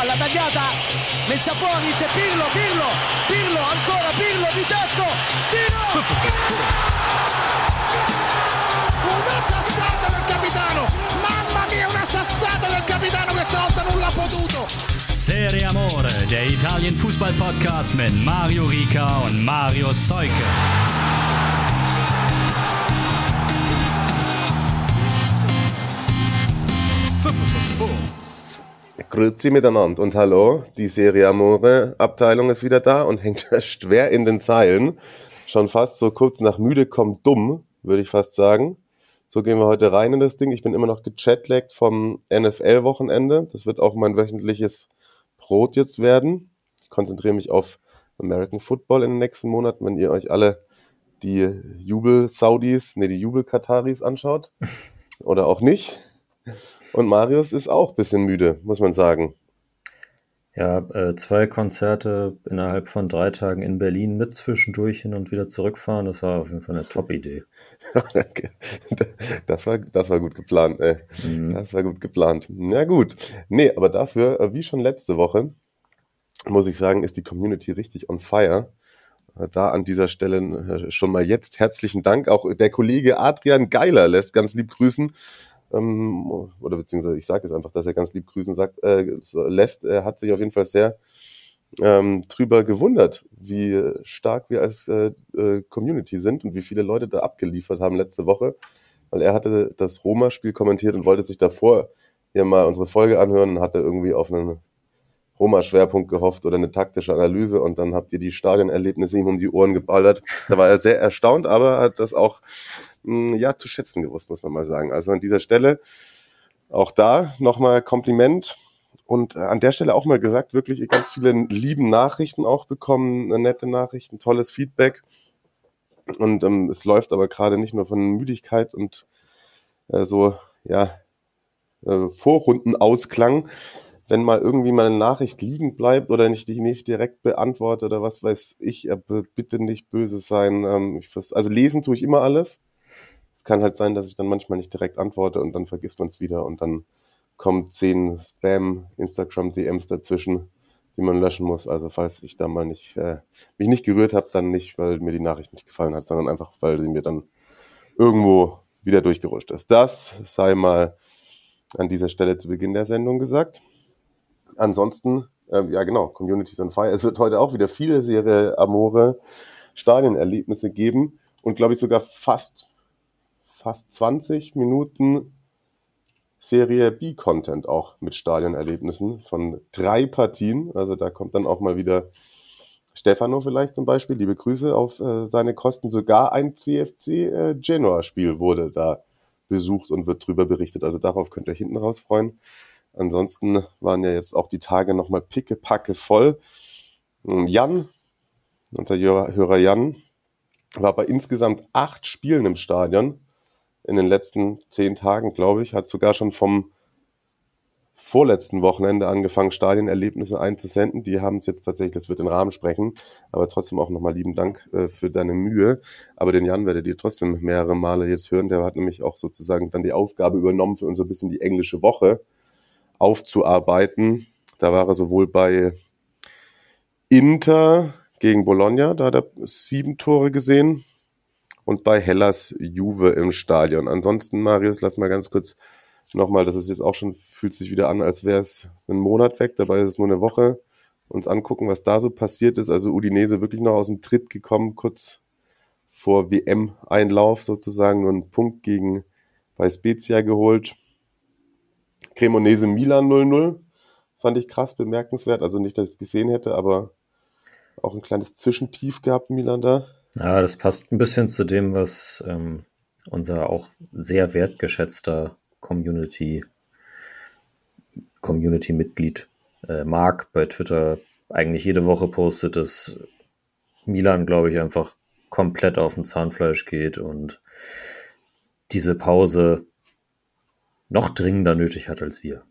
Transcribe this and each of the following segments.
palla tagliata, messa fuori, c'è Pirlo, Pirlo, Pirlo, ancora Pirlo di tacco, tiro! Una sassata del capitano! Mamma mia, una sassata del capitano questa volta non l'ha potuto! Serie Amore, der Italien Fußball Podcast mit Mario Rica und Mario Seuke. Grüezi miteinander und hallo, die Serie Amore Abteilung ist wieder da und hängt schwer in den Zeilen. Schon fast so kurz nach müde kommt dumm, würde ich fast sagen. So gehen wir heute rein in das Ding. Ich bin immer noch gechatlaggt vom NFL-Wochenende. Das wird auch mein wöchentliches Brot jetzt werden. Ich konzentriere mich auf American Football in den nächsten Monaten, wenn ihr euch alle die Jubel-Saudis, nee, die Jubel-Kataris anschaut. Oder auch nicht. Und Marius ist auch ein bisschen müde, muss man sagen. Ja, äh, zwei Konzerte innerhalb von drei Tagen in Berlin mit zwischendurch hin und wieder zurückfahren, das war auf jeden Fall eine Top-Idee. das, war, das war gut geplant, ey. Mhm. Das war gut geplant. Na gut. Nee, aber dafür, äh, wie schon letzte Woche, muss ich sagen, ist die Community richtig on fire. Äh, da an dieser Stelle schon mal jetzt herzlichen Dank. Auch der Kollege Adrian Geiler lässt ganz lieb grüßen ähm, oder beziehungsweise ich sage es einfach, dass er ganz lieb grüßen sagt, äh, lässt, er hat sich auf jeden Fall sehr ähm, drüber gewundert, wie stark wir als äh, äh, Community sind und wie viele Leute da abgeliefert haben letzte Woche, weil er hatte das Roma-Spiel kommentiert und wollte sich davor hier mal unsere Folge anhören und hatte irgendwie auf einen Roma-Schwerpunkt gehofft oder eine taktische Analyse und dann habt ihr die Stadionerlebnisse ihm um die Ohren geballert. Da war er sehr erstaunt, aber hat das auch hm, ja zu schätzen gewusst, muss man mal sagen. Also an dieser Stelle auch da nochmal Kompliment und äh, an der Stelle auch mal gesagt, wirklich ganz viele lieben Nachrichten auch bekommen, äh, nette Nachrichten, tolles Feedback. Und ähm, es läuft aber gerade nicht nur von Müdigkeit und äh, so, ja, äh, Vorrundenausklang, wenn mal irgendwie mal eine Nachricht liegen bleibt oder ich die nicht direkt beantworte oder was weiß ich, bitte nicht böse sein. Ähm, also lesen tue ich immer alles. Es kann halt sein, dass ich dann manchmal nicht direkt antworte und dann vergisst man es wieder und dann kommen zehn Spam, Instagram DMs dazwischen, die man löschen muss. Also falls ich da mal nicht äh, mich nicht gerührt habe, dann nicht, weil mir die Nachricht nicht gefallen hat, sondern einfach, weil sie mir dann irgendwo wieder durchgerutscht ist. Das sei mal an dieser Stelle zu Beginn der Sendung gesagt. Ansonsten, äh, ja genau, Communities on Fire. Es wird heute auch wieder viele Serie Amore Stadionerlebnisse geben und glaube ich sogar fast, fast 20 Minuten Serie B-Content auch mit Stadionerlebnissen von drei Partien. Also da kommt dann auch mal wieder Stefano vielleicht zum Beispiel, liebe Grüße auf äh, seine Kosten. Sogar ein CFC äh, Genoa-Spiel wurde da besucht und wird drüber berichtet. Also darauf könnt ihr hinten raus freuen. Ansonsten waren ja jetzt auch die Tage nochmal pickepacke voll. Ähm, Jan, unser Hörer Jan, war bei insgesamt acht Spielen im Stadion in den letzten zehn Tagen, glaube ich, hat sogar schon vom vorletzten Wochenende angefangen, Stadienerlebnisse einzusenden. Die haben es jetzt tatsächlich, das wird den Rahmen sprechen, aber trotzdem auch nochmal lieben Dank äh, für deine Mühe. Aber den Jan werdet ihr trotzdem mehrere Male jetzt hören. Der hat nämlich auch sozusagen dann die Aufgabe übernommen für uns so ein bisschen die englische Woche aufzuarbeiten. Da war er sowohl bei Inter gegen Bologna, da hat er sieben Tore gesehen, und bei Hellas Juve im Stadion. Ansonsten, Marius, lass mal ganz kurz nochmal, das ist jetzt auch schon, fühlt sich wieder an, als wäre es ein Monat weg, dabei ist es nur eine Woche, uns angucken, was da so passiert ist. Also Udinese wirklich noch aus dem Tritt gekommen, kurz vor WM-Einlauf sozusagen, nur einen Punkt gegen bei Spezia geholt. Cremonese Milan 0-0. Fand ich krass bemerkenswert. Also nicht, dass ich es gesehen hätte, aber auch ein kleines Zwischentief gehabt, Milan da. Ja, das passt ein bisschen zu dem, was ähm, unser auch sehr wertgeschätzter Community, Community-Mitglied äh, Mark bei Twitter eigentlich jede Woche postet, dass Milan, glaube ich, einfach komplett auf dem Zahnfleisch geht und diese Pause noch dringender nötig hat als wir.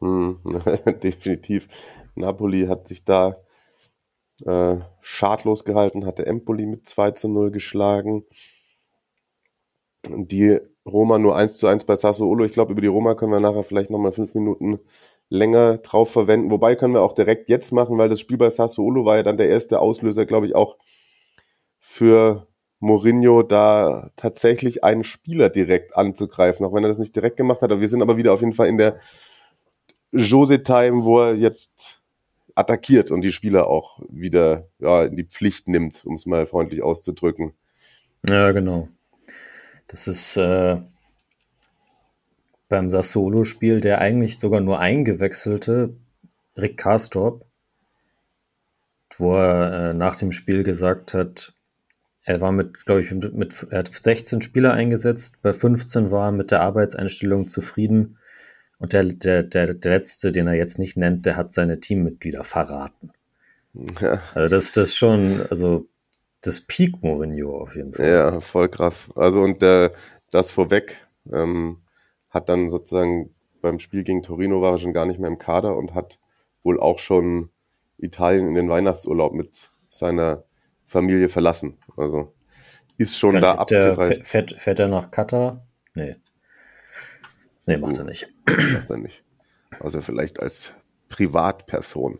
Hm, definitiv. Napoli hat sich da äh, schadlos gehalten, hatte Empoli mit 2 zu 0 geschlagen. Die Roma nur 1 zu 1 bei Sassuolo. Ich glaube, über die Roma können wir nachher vielleicht nochmal fünf Minuten länger drauf verwenden. Wobei können wir auch direkt jetzt machen, weil das Spiel bei Sassuolo war ja dann der erste Auslöser, glaube ich, auch für Mourinho da tatsächlich einen Spieler direkt anzugreifen, auch wenn er das nicht direkt gemacht hat. Aber wir sind aber wieder auf jeden Fall in der Jose-Time, wo er jetzt attackiert und die Spieler auch wieder ja, in die Pflicht nimmt, um es mal freundlich auszudrücken. Ja, genau. Das ist äh, beim Sassolo-Spiel der eigentlich sogar nur eingewechselte Rick Karstorp, wo er äh, nach dem Spiel gesagt hat, er war mit, glaube ich, mit, mit, er hat 16 Spieler eingesetzt, bei 15 war er mit der Arbeitseinstellung zufrieden und der, der, der, der letzte, den er jetzt nicht nennt, der hat seine Teammitglieder verraten. Ja. Also das, das schon, also das Peak Mourinho auf jeden Fall. Ja, voll krass. Also und äh, das vorweg ähm, hat dann sozusagen beim Spiel gegen Torino war er schon gar nicht mehr im Kader und hat wohl auch schon Italien in den Weihnachtsurlaub mit seiner Familie verlassen. Also ist schon Vielleicht da abgereist. fährt, fährt er nach Katar? Nee. Nee, macht er nicht. Macht er nicht. Also vielleicht als Privatperson.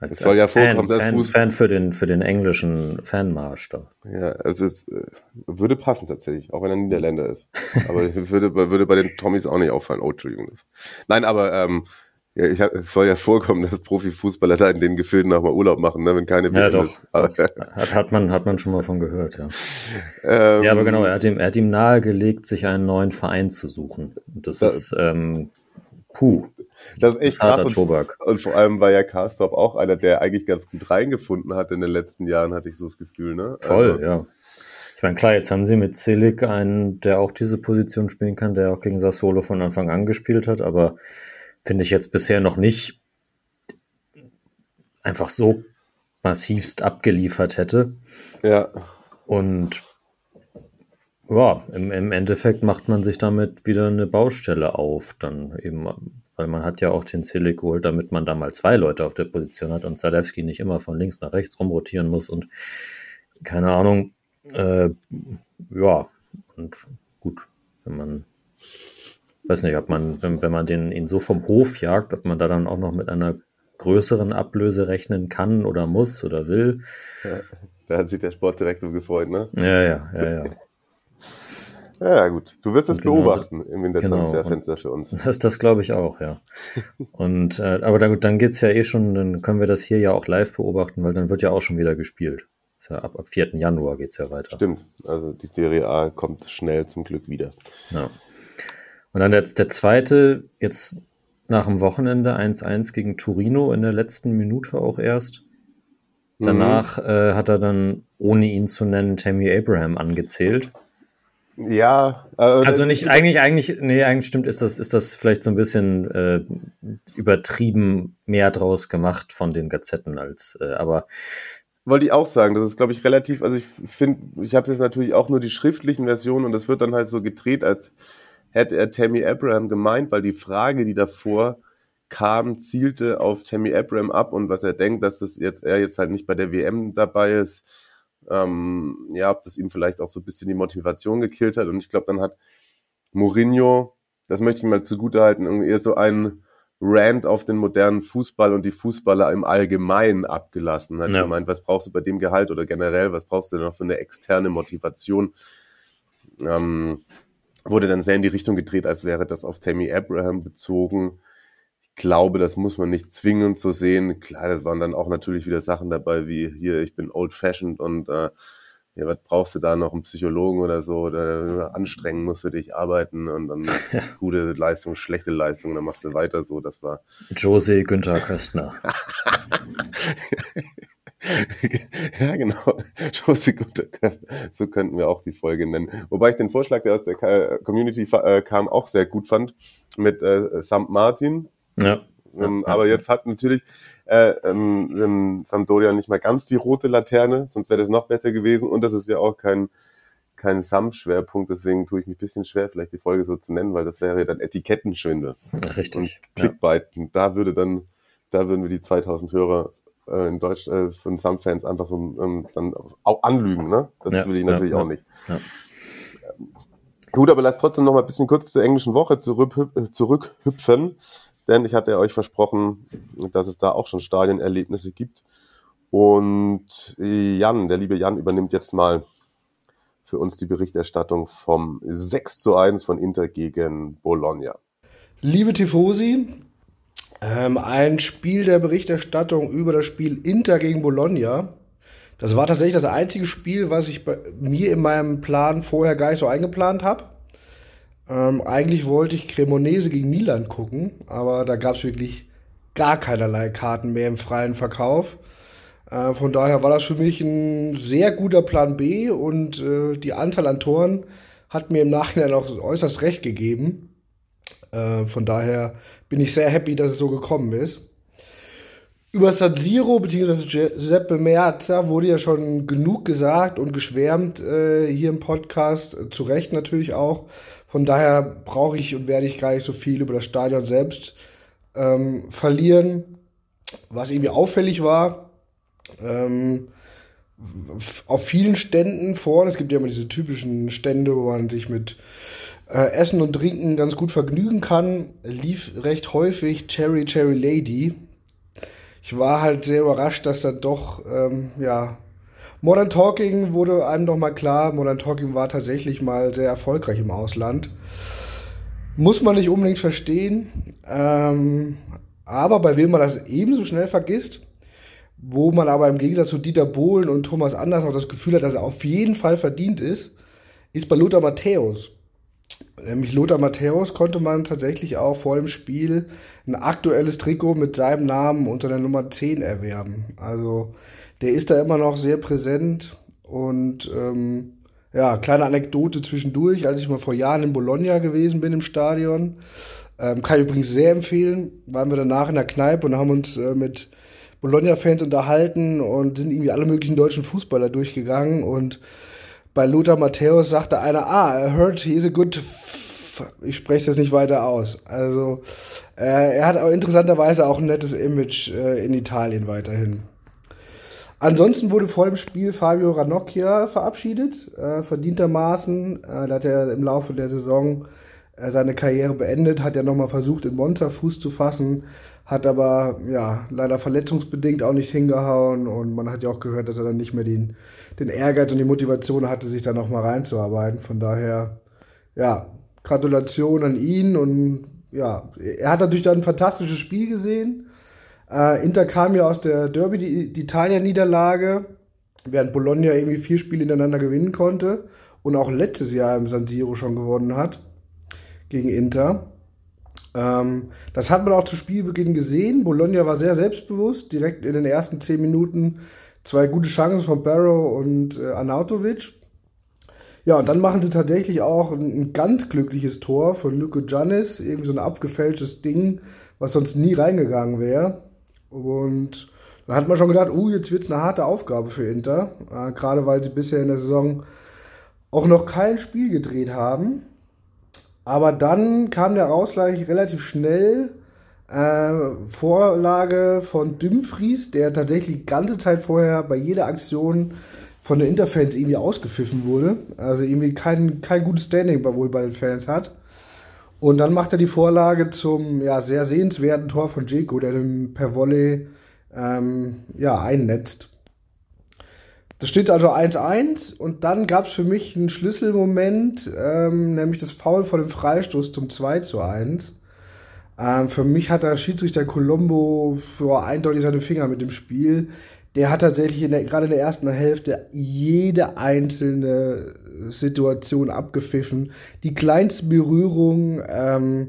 Als, es soll ja vorkommen, Fan, dass Fan, Fan für den, für den englischen Fanmarsch da. Ja, also es äh, würde passen tatsächlich, auch wenn er Niederländer ist. Aber würde, würde bei den Tommys auch nicht auffallen. Oh, Entschuldigung. Nein, aber ähm, ja, ich hab, es soll ja vorkommen, dass Profifußballer da in den Gefilden auch mal Urlaub machen, ne, wenn keine ja, doch. ist. hat, hat, man, hat man schon mal von gehört, ja. Ähm, ja, aber genau, er hat, ihm, er hat ihm nahegelegt, sich einen neuen Verein zu suchen. Und das, das ist, ähm, puh. Das ist echt krass. Und, und, vor allem war ja Karstorp auch einer, der eigentlich ganz gut reingefunden hat in den letzten Jahren, hatte ich so das Gefühl, ne? Voll, also, ja. Ich meine, klar, jetzt haben sie mit Zelig einen, der auch diese Position spielen kann, der auch gegen Sassolo von Anfang an gespielt hat, aber finde ich jetzt bisher noch nicht einfach so massivst abgeliefert hätte. Ja. Und ja, im, im Endeffekt macht man sich damit wieder eine Baustelle auf, dann eben, weil man hat ja auch den Zelig geholt, damit man da mal zwei Leute auf der Position hat und Zalewski nicht immer von links nach rechts rumrotieren muss und keine Ahnung, äh, ja, und gut, wenn man, weiß nicht, ob man, wenn, wenn man den ihn so vom Hof jagt, ob man da dann auch noch mit einer größeren Ablöse rechnen kann oder muss oder will. Ja, da hat sich der Sportdirektor gefreut, ne? Ja, ja, ja, ja. Ja, gut. Du wirst es genau, beobachten im Wintertransferfenster genau. für uns. Das, das glaube ich auch, ja. und äh, aber dann, dann geht's ja eh schon, dann können wir das hier ja auch live beobachten, weil dann wird ja auch schon wieder gespielt. Ist ja ab, ab 4. Januar geht's ja weiter. Stimmt. Also die Serie A kommt schnell zum Glück wieder. Ja. Und dann jetzt der zweite, jetzt nach dem Wochenende 1-1 gegen Torino in der letzten Minute auch erst. Danach mhm. äh, hat er dann, ohne ihn zu nennen, Tammy Abraham angezählt. Ja. Äh, also nicht eigentlich, eigentlich, nee, eigentlich stimmt, ist das, ist das vielleicht so ein bisschen äh, übertrieben mehr draus gemacht von den Gazetten als, äh, aber wollte ich auch sagen, das ist, glaube ich, relativ, also ich finde, ich habe jetzt natürlich auch nur die schriftlichen Versionen und das wird dann halt so gedreht, als hätte er Tammy Abraham gemeint, weil die Frage, die davor kam, zielte auf Tammy Abraham ab und was er denkt, dass das jetzt er jetzt halt nicht bei der WM dabei ist ähm, ja, ob das ihm vielleicht auch so ein bisschen die Motivation gekillt hat. Und ich glaube, dann hat Mourinho, das möchte ich mal zugutehalten, irgendwie eher so einen Rant auf den modernen Fußball und die Fußballer im Allgemeinen abgelassen. Hat ja. gemeint, was brauchst du bei dem Gehalt oder generell, was brauchst du denn noch für eine externe Motivation? Ähm, wurde dann sehr in die Richtung gedreht, als wäre das auf Tammy Abraham bezogen glaube, das muss man nicht zwingend so sehen. Klar, das waren dann auch natürlich wieder Sachen dabei, wie hier, ich bin old-fashioned und äh, ja, was brauchst du da noch, einen Psychologen oder so, oder anstrengen musst du dich arbeiten und dann gute Leistung, schlechte Leistung, dann machst du weiter so, das war. Jose Günther Köstner. ja, genau. Köstner. So könnten wir auch die Folge nennen. Wobei ich den Vorschlag, der aus der Community äh, kam, auch sehr gut fand, mit äh, St. Martin, ja. Ähm, ja, aber jetzt hat natürlich äh, ähm, ähm, Sampdoria nicht mal ganz die rote Laterne, sonst wäre das noch besser gewesen. Und das ist ja auch kein, kein Sam-Schwerpunkt, deswegen tue ich mich ein bisschen schwer, vielleicht die Folge so zu nennen, weil das wäre ja dann Etikettenschwindel. Richtig. Und Clickbait. Ja. Da würde dann, da würden wir die 2000 Hörer äh, in Deutsch äh, von Sam-Fans einfach so ähm, dann auch anlügen, ne? Das ja, will ich natürlich auch nicht. Ja. Gut, aber lass trotzdem noch mal ein bisschen kurz zur englischen Woche zurück, äh, zurückhüpfen denn ich hatte euch versprochen, dass es da auch schon Stadionerlebnisse gibt. Und Jan, der liebe Jan, übernimmt jetzt mal für uns die Berichterstattung vom 6 zu 1 von Inter gegen Bologna. Liebe Tifosi, ähm, ein Spiel der Berichterstattung über das Spiel Inter gegen Bologna. Das war tatsächlich das einzige Spiel, was ich bei mir in meinem Plan vorher gar nicht so eingeplant habe. Ähm, eigentlich wollte ich Cremonese gegen Milan gucken, aber da gab es wirklich gar keinerlei Karten mehr im freien Verkauf. Äh, von daher war das für mich ein sehr guter Plan B und äh, die Anzahl an Toren hat mir im Nachhinein auch äußerst recht gegeben. Äh, von daher bin ich sehr happy, dass es so gekommen ist. Über San Siro bzw. Giuseppe Meazza wurde ja schon genug gesagt und geschwärmt äh, hier im Podcast, äh, zu Recht natürlich auch. Von daher brauche ich und werde ich gar nicht so viel über das Stadion selbst ähm, verlieren. Was irgendwie auffällig war, ähm, auf vielen Ständen vorne, es gibt ja immer diese typischen Stände, wo man sich mit äh, Essen und Trinken ganz gut vergnügen kann, lief recht häufig Cherry Cherry Lady. Ich war halt sehr überrascht, dass da doch, ähm, ja, Modern Talking wurde einem doch mal klar, Modern Talking war tatsächlich mal sehr erfolgreich im Ausland. Muss man nicht unbedingt verstehen, ähm, aber bei wem man das ebenso schnell vergisst, wo man aber im Gegensatz zu Dieter Bohlen und Thomas Anders auch das Gefühl hat, dass er auf jeden Fall verdient ist, ist bei Lothar Matthäus. Nämlich Lothar Matthäus konnte man tatsächlich auch vor dem Spiel ein aktuelles Trikot mit seinem Namen unter der Nummer 10 erwerben. Also der ist da immer noch sehr präsent und ähm, ja, kleine Anekdote zwischendurch, als ich mal vor Jahren in Bologna gewesen bin im Stadion. Ähm, kann ich übrigens sehr empfehlen. Waren wir danach in der Kneipe und haben uns äh, mit Bologna-Fans unterhalten und sind irgendwie alle möglichen deutschen Fußballer durchgegangen und bei Lothar Matthäus sagte einer, ah, I heard he is a good ich spreche jetzt nicht weiter aus. Also äh, er hat auch interessanterweise auch ein nettes Image äh, in Italien weiterhin. Ansonsten wurde vor dem Spiel Fabio Ranocchia verabschiedet, äh, verdientermaßen. Äh, da hat er im Laufe der Saison äh, seine Karriere beendet, hat ja nochmal versucht, in Monza Fuß zu fassen, hat aber ja leider verletzungsbedingt auch nicht hingehauen und man hat ja auch gehört, dass er dann nicht mehr den, den Ehrgeiz und die Motivation hatte, sich da nochmal reinzuarbeiten. Von daher, ja, Gratulation an ihn und ja, er hat natürlich dann ein fantastisches Spiel gesehen. Äh, Inter kam ja aus der Derby, die, die Italia-Niederlage, während Bologna irgendwie vier Spiele hintereinander gewinnen konnte und auch letztes Jahr im San Siro schon gewonnen hat gegen Inter. Ähm, das hat man auch zu Spielbeginn gesehen. Bologna war sehr selbstbewusst, direkt in den ersten zehn Minuten zwei gute Chancen von Barrow und äh, Arnautovic. Ja, und dann machen sie tatsächlich auch ein, ein ganz glückliches Tor von Luco Giannis, irgendwie so ein abgefälschtes Ding, was sonst nie reingegangen wäre. Und da hat man schon gedacht, uh, jetzt wird es eine harte Aufgabe für Inter, äh, gerade weil sie bisher in der Saison auch noch kein Spiel gedreht haben. Aber dann kam der Ausgleich relativ schnell. Äh, Vorlage von Dümfries, der tatsächlich die ganze Zeit vorher bei jeder Aktion von den Interfans irgendwie ausgepfiffen wurde. Also irgendwie kein, kein gutes Standing wohl bei den Fans hat. Und dann macht er die Vorlage zum ja, sehr sehenswerten Tor von Jeko, der den per Volley ähm, ja, einnetzt. Das steht also 1-1 und dann gab es für mich einen Schlüsselmoment, ähm, nämlich das Foul vor dem Freistoß zum 2-1. Ähm, für mich hat der Schiedsrichter Colombo für eindeutig seine Finger mit dem Spiel. Der hat tatsächlich in der, gerade in der ersten Hälfte jede einzelne Situation abgepfiffen. Die kleinsten Berührungen, ähm,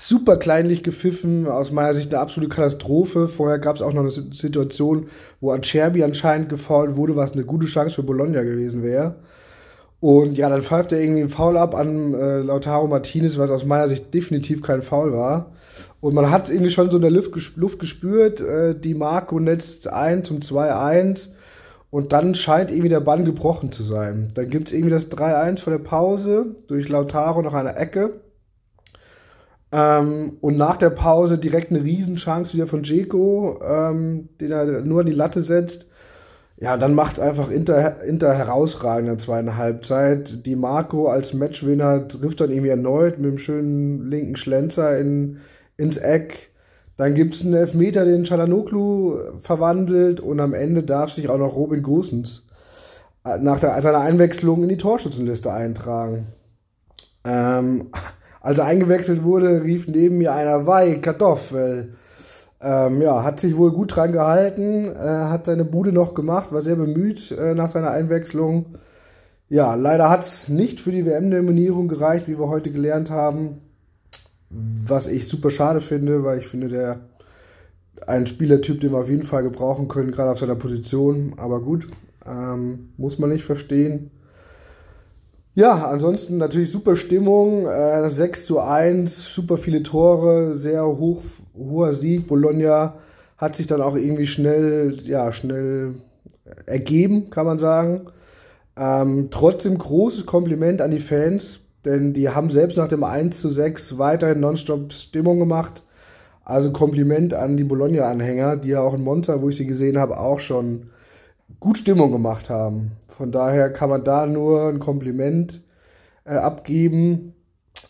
super kleinlich gepfiffen, aus meiner Sicht eine absolute Katastrophe. Vorher gab es auch noch eine Situation, wo Acerbi anscheinend gefault wurde, was eine gute Chance für Bologna gewesen wäre. Und ja, dann pfeift er irgendwie einen Foul ab an äh, Lautaro Martinez, was aus meiner Sicht definitiv kein Foul war. Und man hat irgendwie schon so in der Luft, Luft gespürt, äh, die Marco netzt ein zum 2-1 und dann scheint irgendwie der Bann gebrochen zu sein. Dann gibt es irgendwie das 3-1 vor der Pause durch Lautaro nach einer Ecke. Ähm, und nach der Pause direkt eine Riesenchance wieder von Jeko, ähm, den er nur an die Latte setzt. Ja, dann macht einfach Inter, Inter herausragend in zweiten Halbzeit. Die Marco als Matchwinner trifft dann irgendwie erneut mit einem schönen linken Schlenzer in, ins Eck. Dann gibt es einen Elfmeter, den Chalanoglu verwandelt und am Ende darf sich auch noch Robin Gosens äh, nach der, seiner Einwechslung in die Torschützenliste eintragen. Ähm, als er eingewechselt wurde, rief neben mir einer Wei, Kartoffel. Ähm, ja, hat sich wohl gut dran gehalten, äh, hat seine Bude noch gemacht, war sehr bemüht äh, nach seiner Einwechslung. Ja, leider hat es nicht für die WM-Nominierung gereicht, wie wir heute gelernt haben. Was ich super schade finde, weil ich finde, der ein Spielertyp, den wir auf jeden Fall gebrauchen können, gerade auf seiner Position. Aber gut, ähm, muss man nicht verstehen. Ja, ansonsten natürlich super Stimmung. Äh, 6 zu 1, super viele Tore, sehr hoch, hoher Sieg. Bologna hat sich dann auch irgendwie schnell, ja, schnell ergeben, kann man sagen. Ähm, trotzdem großes Kompliment an die Fans denn die haben selbst nach dem 1 zu 6 weiterhin nonstop Stimmung gemacht. Also Kompliment an die Bologna-Anhänger, die ja auch in Monza, wo ich sie gesehen habe, auch schon gut Stimmung gemacht haben. Von daher kann man da nur ein Kompliment äh, abgeben.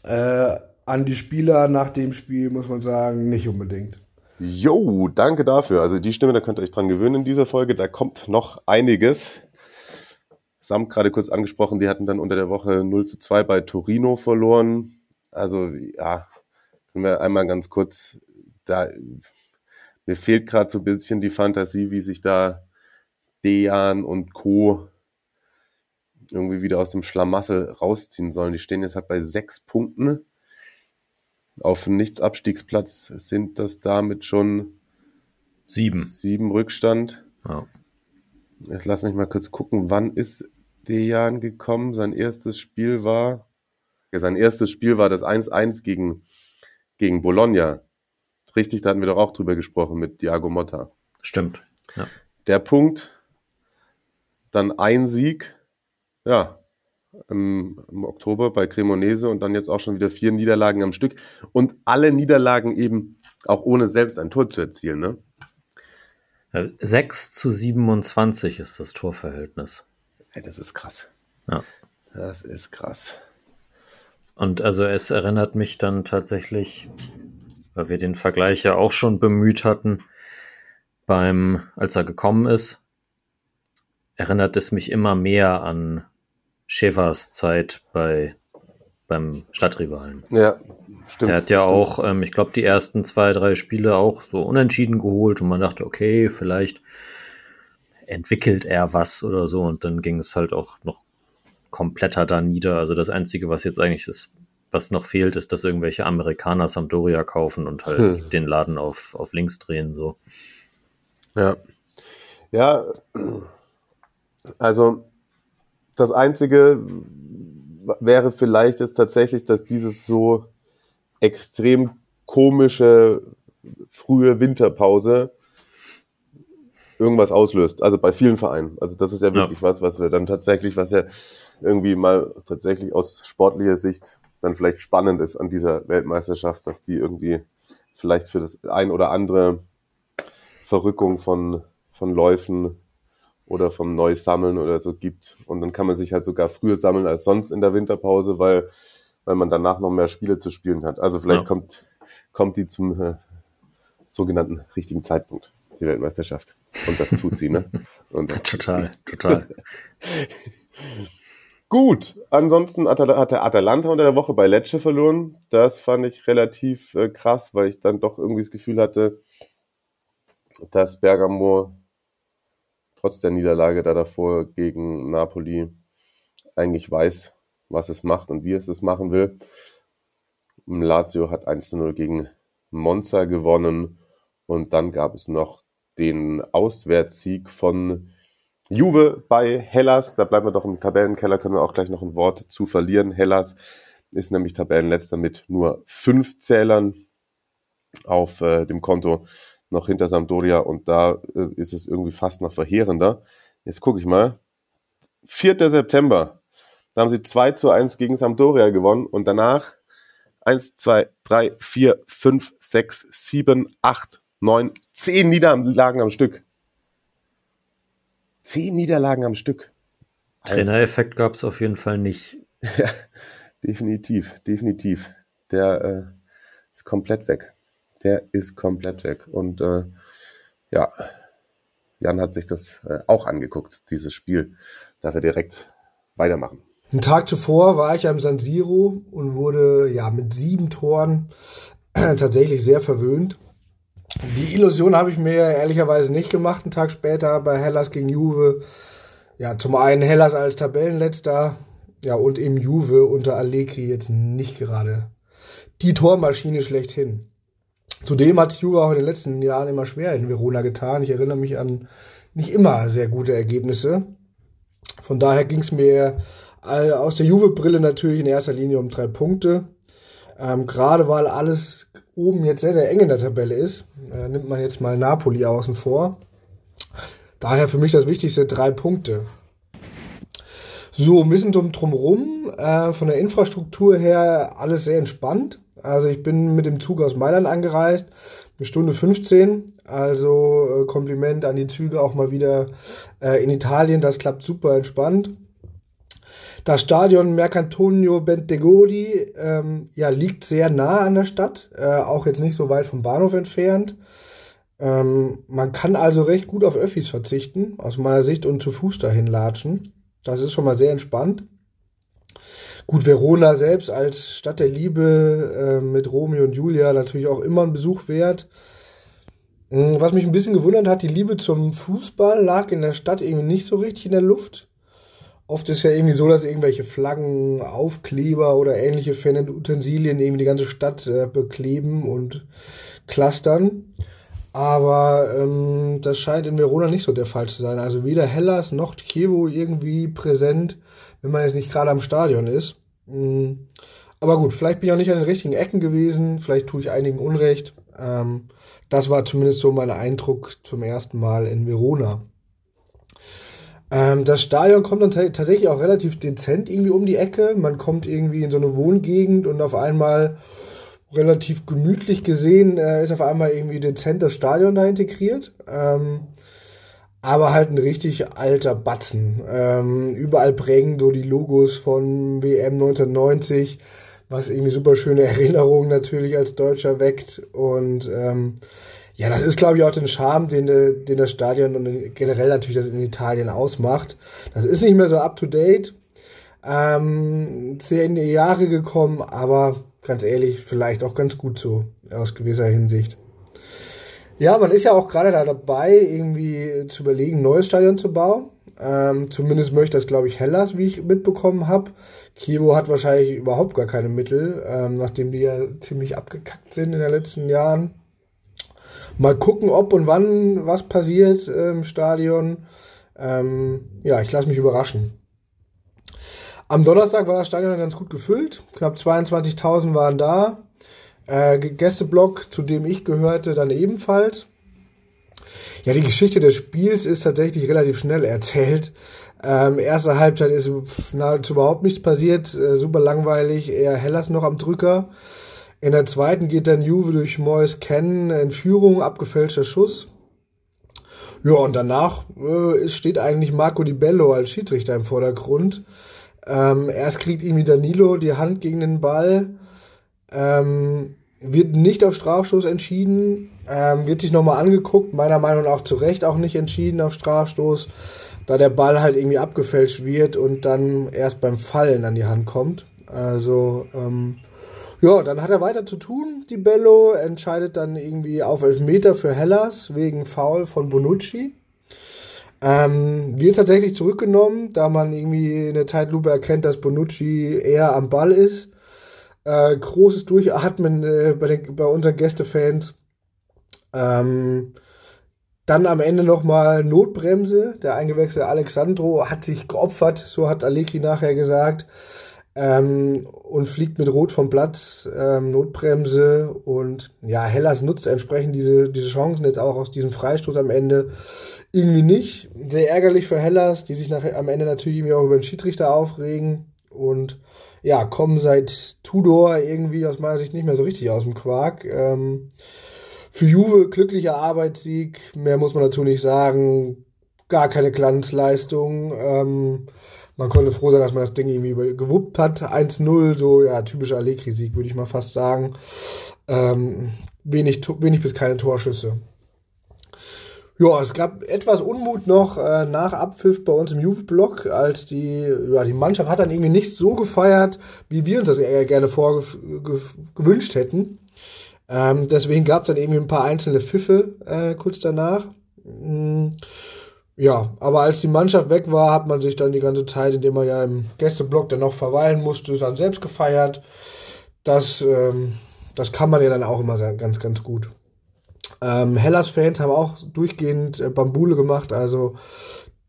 Äh, an die Spieler nach dem Spiel muss man sagen, nicht unbedingt. Jo, danke dafür. Also die Stimme, da könnt ihr euch dran gewöhnen in dieser Folge. Da kommt noch einiges. Sam gerade kurz angesprochen, die hatten dann unter der Woche 0 zu 2 bei Torino verloren. Also ja, können wir einmal ganz kurz, da mir fehlt gerade so ein bisschen die Fantasie, wie sich da Dejan und Co. irgendwie wieder aus dem Schlamassel rausziehen sollen. Die stehen jetzt halt bei sechs Punkten. Auf dem Nicht-Abstiegsplatz sind das damit schon sieben, sieben Rückstand. Ja. Jetzt lass mich mal kurz gucken, wann ist Dejan gekommen. Sein erstes Spiel war, ja, sein erstes Spiel war das 1-1 gegen, gegen Bologna. Richtig, da hatten wir doch auch drüber gesprochen mit Diago Motta. Stimmt. Ja. Der Punkt, dann ein Sieg, ja, im, im, Oktober bei Cremonese und dann jetzt auch schon wieder vier Niederlagen am Stück und alle Niederlagen eben auch ohne selbst ein Tor zu erzielen, ne? 6 zu 27 ist das Torverhältnis. Ey, das ist krass. Ja. Das ist krass. Und also es erinnert mich dann tatsächlich, weil wir den Vergleich ja auch schon bemüht hatten, beim, als er gekommen ist, erinnert es mich immer mehr an Schäfers Zeit bei beim Stadtrivalen. Ja, stimmt. Er hat ja stimmt. auch, ähm, ich glaube, die ersten zwei, drei Spiele auch so unentschieden geholt und man dachte, okay, vielleicht entwickelt er was oder so und dann ging es halt auch noch kompletter da nieder. Also das Einzige, was jetzt eigentlich ist, was noch fehlt, ist, dass irgendwelche Amerikaner Sampdoria kaufen und halt hm. den Laden auf, auf links drehen, so. Ja. Ja, also das Einzige wäre vielleicht jetzt tatsächlich, dass dieses so extrem komische frühe Winterpause irgendwas auslöst. Also bei vielen Vereinen. Also das ist ja wirklich ja. was, was wir dann tatsächlich, was ja irgendwie mal tatsächlich aus sportlicher Sicht dann vielleicht spannend ist an dieser Weltmeisterschaft, dass die irgendwie vielleicht für das ein oder andere Verrückung von, von Läufen oder vom Neusammeln oder so gibt. Und dann kann man sich halt sogar früher sammeln als sonst in der Winterpause, weil, weil man danach noch mehr Spiele zu spielen hat. Also vielleicht ja. kommt, kommt die zum äh, sogenannten richtigen Zeitpunkt die Weltmeisterschaft. Und das tut sie, ne? total, total. Gut, ansonsten hat der Atalanta unter der Woche bei Lecce verloren. Das fand ich relativ äh, krass, weil ich dann doch irgendwie das Gefühl hatte, dass Bergamo trotz der Niederlage da davor gegen Napoli eigentlich weiß, was es macht und wie es es machen will. Lazio hat 1 0 gegen Monza gewonnen und dann gab es noch den Auswärtssieg von Juve bei Hellas. Da bleiben wir doch im Tabellenkeller, können wir auch gleich noch ein Wort zu verlieren. Hellas ist nämlich Tabellenletzter mit nur fünf Zählern auf äh, dem Konto noch hinter Sampdoria und da äh, ist es irgendwie fast noch verheerender. Jetzt gucke ich mal. 4. September, da haben sie 2 zu 1 gegen Sampdoria gewonnen und danach 1, 2, 3, 4, 5, 6, 7, 8, neun, zehn Niederlagen am Stück. Zehn Niederlagen am Stück. Trainereffekt gab es auf jeden Fall nicht. Ja, definitiv, definitiv. Der äh, ist komplett weg. Der ist komplett weg. Und äh, ja, Jan hat sich das äh, auch angeguckt, dieses Spiel. Darf er direkt weitermachen. Einen Tag zuvor war ich am San Siro und wurde ja mit sieben Toren tatsächlich sehr verwöhnt. Die Illusion habe ich mir ehrlicherweise nicht gemacht, einen Tag später bei Hellas gegen Juve. Ja, zum einen Hellas als Tabellenletzter, ja, und eben Juve unter Allegri jetzt nicht gerade die Tormaschine schlechthin. Zudem hat Juve auch in den letzten Jahren immer schwer in Verona getan. Ich erinnere mich an nicht immer sehr gute Ergebnisse. Von daher ging es mir aus der Juve-Brille natürlich in erster Linie um drei Punkte. Ähm, Gerade weil alles oben jetzt sehr, sehr eng in der Tabelle ist, äh, nimmt man jetzt mal Napoli außen vor. Daher für mich das Wichtigste drei Punkte. So, ein bisschen drumherum, äh, von der Infrastruktur her alles sehr entspannt. Also ich bin mit dem Zug aus Mailand angereist, eine Stunde 15. Also äh, Kompliment an die Züge auch mal wieder äh, in Italien. Das klappt super entspannt. Das Stadion Mercantonio Bentegodi ähm, ja, liegt sehr nah an der Stadt, äh, auch jetzt nicht so weit vom Bahnhof entfernt. Ähm, man kann also recht gut auf Öffis verzichten, aus meiner Sicht, und zu Fuß dahin latschen. Das ist schon mal sehr entspannt. Gut, Verona selbst als Stadt der Liebe äh, mit Romeo und Julia natürlich auch immer ein Besuch wert. Hm, was mich ein bisschen gewundert hat, die Liebe zum Fußball lag in der Stadt irgendwie nicht so richtig in der Luft. Oft ist ja irgendwie so, dass irgendwelche Flaggen, Aufkleber oder ähnliche Fan-Utensilien irgendwie die ganze Stadt äh, bekleben und clustern. Aber ähm, das scheint in Verona nicht so der Fall zu sein. Also weder Hellas noch Chievo irgendwie präsent, wenn man jetzt nicht gerade am Stadion ist. Mhm. Aber gut, vielleicht bin ich auch nicht an den richtigen Ecken gewesen. Vielleicht tue ich einigen Unrecht. Ähm, das war zumindest so mein Eindruck zum ersten Mal in Verona. Ähm, das Stadion kommt dann tatsächlich auch relativ dezent irgendwie um die Ecke. Man kommt irgendwie in so eine Wohngegend und auf einmal relativ gemütlich gesehen äh, ist auf einmal irgendwie dezent das Stadion da integriert. Ähm, aber halt ein richtig alter Batzen. Ähm, überall prägen so die Logos von WM 1990, was irgendwie super schöne Erinnerungen natürlich als Deutscher weckt. Und ähm, ja, das ist, glaube ich, auch den Charme, den, den das Stadion und generell natürlich das in Italien ausmacht. Das ist nicht mehr so up-to-date. Ähm, die Jahre gekommen, aber ganz ehrlich, vielleicht auch ganz gut so, aus gewisser Hinsicht. Ja, man ist ja auch gerade da dabei, irgendwie zu überlegen, ein neues Stadion zu bauen. Ähm, zumindest möchte das, glaube ich, Hellas, wie ich mitbekommen habe. Kiewo hat wahrscheinlich überhaupt gar keine Mittel, ähm, nachdem die ja ziemlich abgekackt sind in den letzten Jahren. Mal gucken, ob und wann was passiert im Stadion. Ähm, ja, ich lasse mich überraschen. Am Donnerstag war das Stadion ganz gut gefüllt. Knapp 22.000 waren da. Äh, Gästeblock, zu dem ich gehörte, dann ebenfalls. Ja, die Geschichte des Spiels ist tatsächlich relativ schnell erzählt. Ähm, erste Halbzeit ist nahezu überhaupt nichts passiert. Äh, super langweilig, eher Hellas noch am Drücker. In der zweiten geht dann Juve durch Mois Kennen in Führung, abgefälschter Schuss. Ja, und danach äh, steht eigentlich Marco Di Bello als Schiedsrichter im Vordergrund. Ähm, erst kriegt irgendwie Danilo die Hand gegen den Ball, ähm, wird nicht auf Strafstoß entschieden, ähm, wird sich nochmal angeguckt, meiner Meinung nach zu Recht auch nicht entschieden auf Strafstoß, da der Ball halt irgendwie abgefälscht wird und dann erst beim Fallen an die Hand kommt. Also, ähm, ja, dann hat er weiter zu tun. Die Bello entscheidet dann irgendwie auf Elfmeter für Hellas wegen Foul von Bonucci. Ähm, wird tatsächlich zurückgenommen, da man irgendwie in der Zeitlupe erkennt, dass Bonucci eher am Ball ist. Äh, großes Durchatmen äh, bei, den, bei unseren Gästefans. Ähm, dann am Ende nochmal Notbremse. Der eingewechselte Alexandro hat sich geopfert, so hat Aleki nachher gesagt ähm, und fliegt mit Rot vom Platz, ähm, Notbremse und ja, Hellas nutzt entsprechend diese, diese Chancen jetzt auch aus diesem Freistoß am Ende irgendwie nicht. Sehr ärgerlich für Hellas, die sich nachher am Ende natürlich auch über den Schiedsrichter aufregen und ja, kommen seit Tudor irgendwie aus meiner Sicht nicht mehr so richtig aus dem Quark. Ähm, für Juve glücklicher Arbeitssieg, mehr muss man dazu nicht sagen. Gar keine Glanzleistung. Ähm, man konnte froh sein, dass man das Ding irgendwie gewuppt hat. 1-0, so ja, typischer Allegri-Sieg, würde ich mal fast sagen. Ähm, wenig, wenig bis keine Torschüsse. Ja, es gab etwas Unmut noch äh, nach Abpfiff bei uns im Juve-Block, als die, ja, die Mannschaft hat dann irgendwie nicht so gefeiert, wie wir uns das eher gerne vorgewünscht hätten. Ähm, deswegen gab es dann irgendwie ein paar einzelne Pfiffe äh, kurz danach. Mm, ja, aber als die Mannschaft weg war, hat man sich dann die ganze Zeit, indem man ja im Gästeblock dann noch verweilen musste, dann selbst gefeiert. Das, ähm, das kann man ja dann auch immer ganz, ganz gut. Ähm, Hellas-Fans haben auch durchgehend äh, Bambule gemacht, also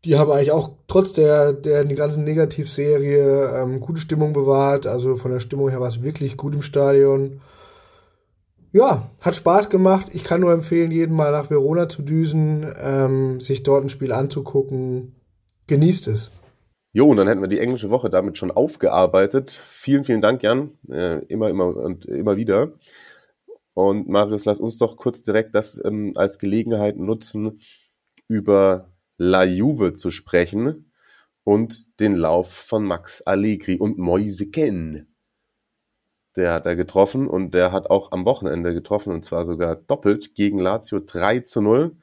die haben eigentlich auch trotz der, der die ganzen Negativserie ähm, gute Stimmung bewahrt. Also von der Stimmung her war es wirklich gut im Stadion. Ja, hat Spaß gemacht. Ich kann nur empfehlen, jeden mal nach Verona zu düsen, ähm, sich dort ein Spiel anzugucken. Genießt es. Jo, und dann hätten wir die englische Woche damit schon aufgearbeitet. Vielen, vielen Dank, Jan. Äh, immer, immer und immer wieder. Und Marius, lass uns doch kurz direkt das ähm, als Gelegenheit nutzen, über La Juve zu sprechen und den Lauf von Max Allegri und Moise Ken. Der hat er getroffen und der hat auch am Wochenende getroffen und zwar sogar doppelt gegen Lazio 3 zu 0.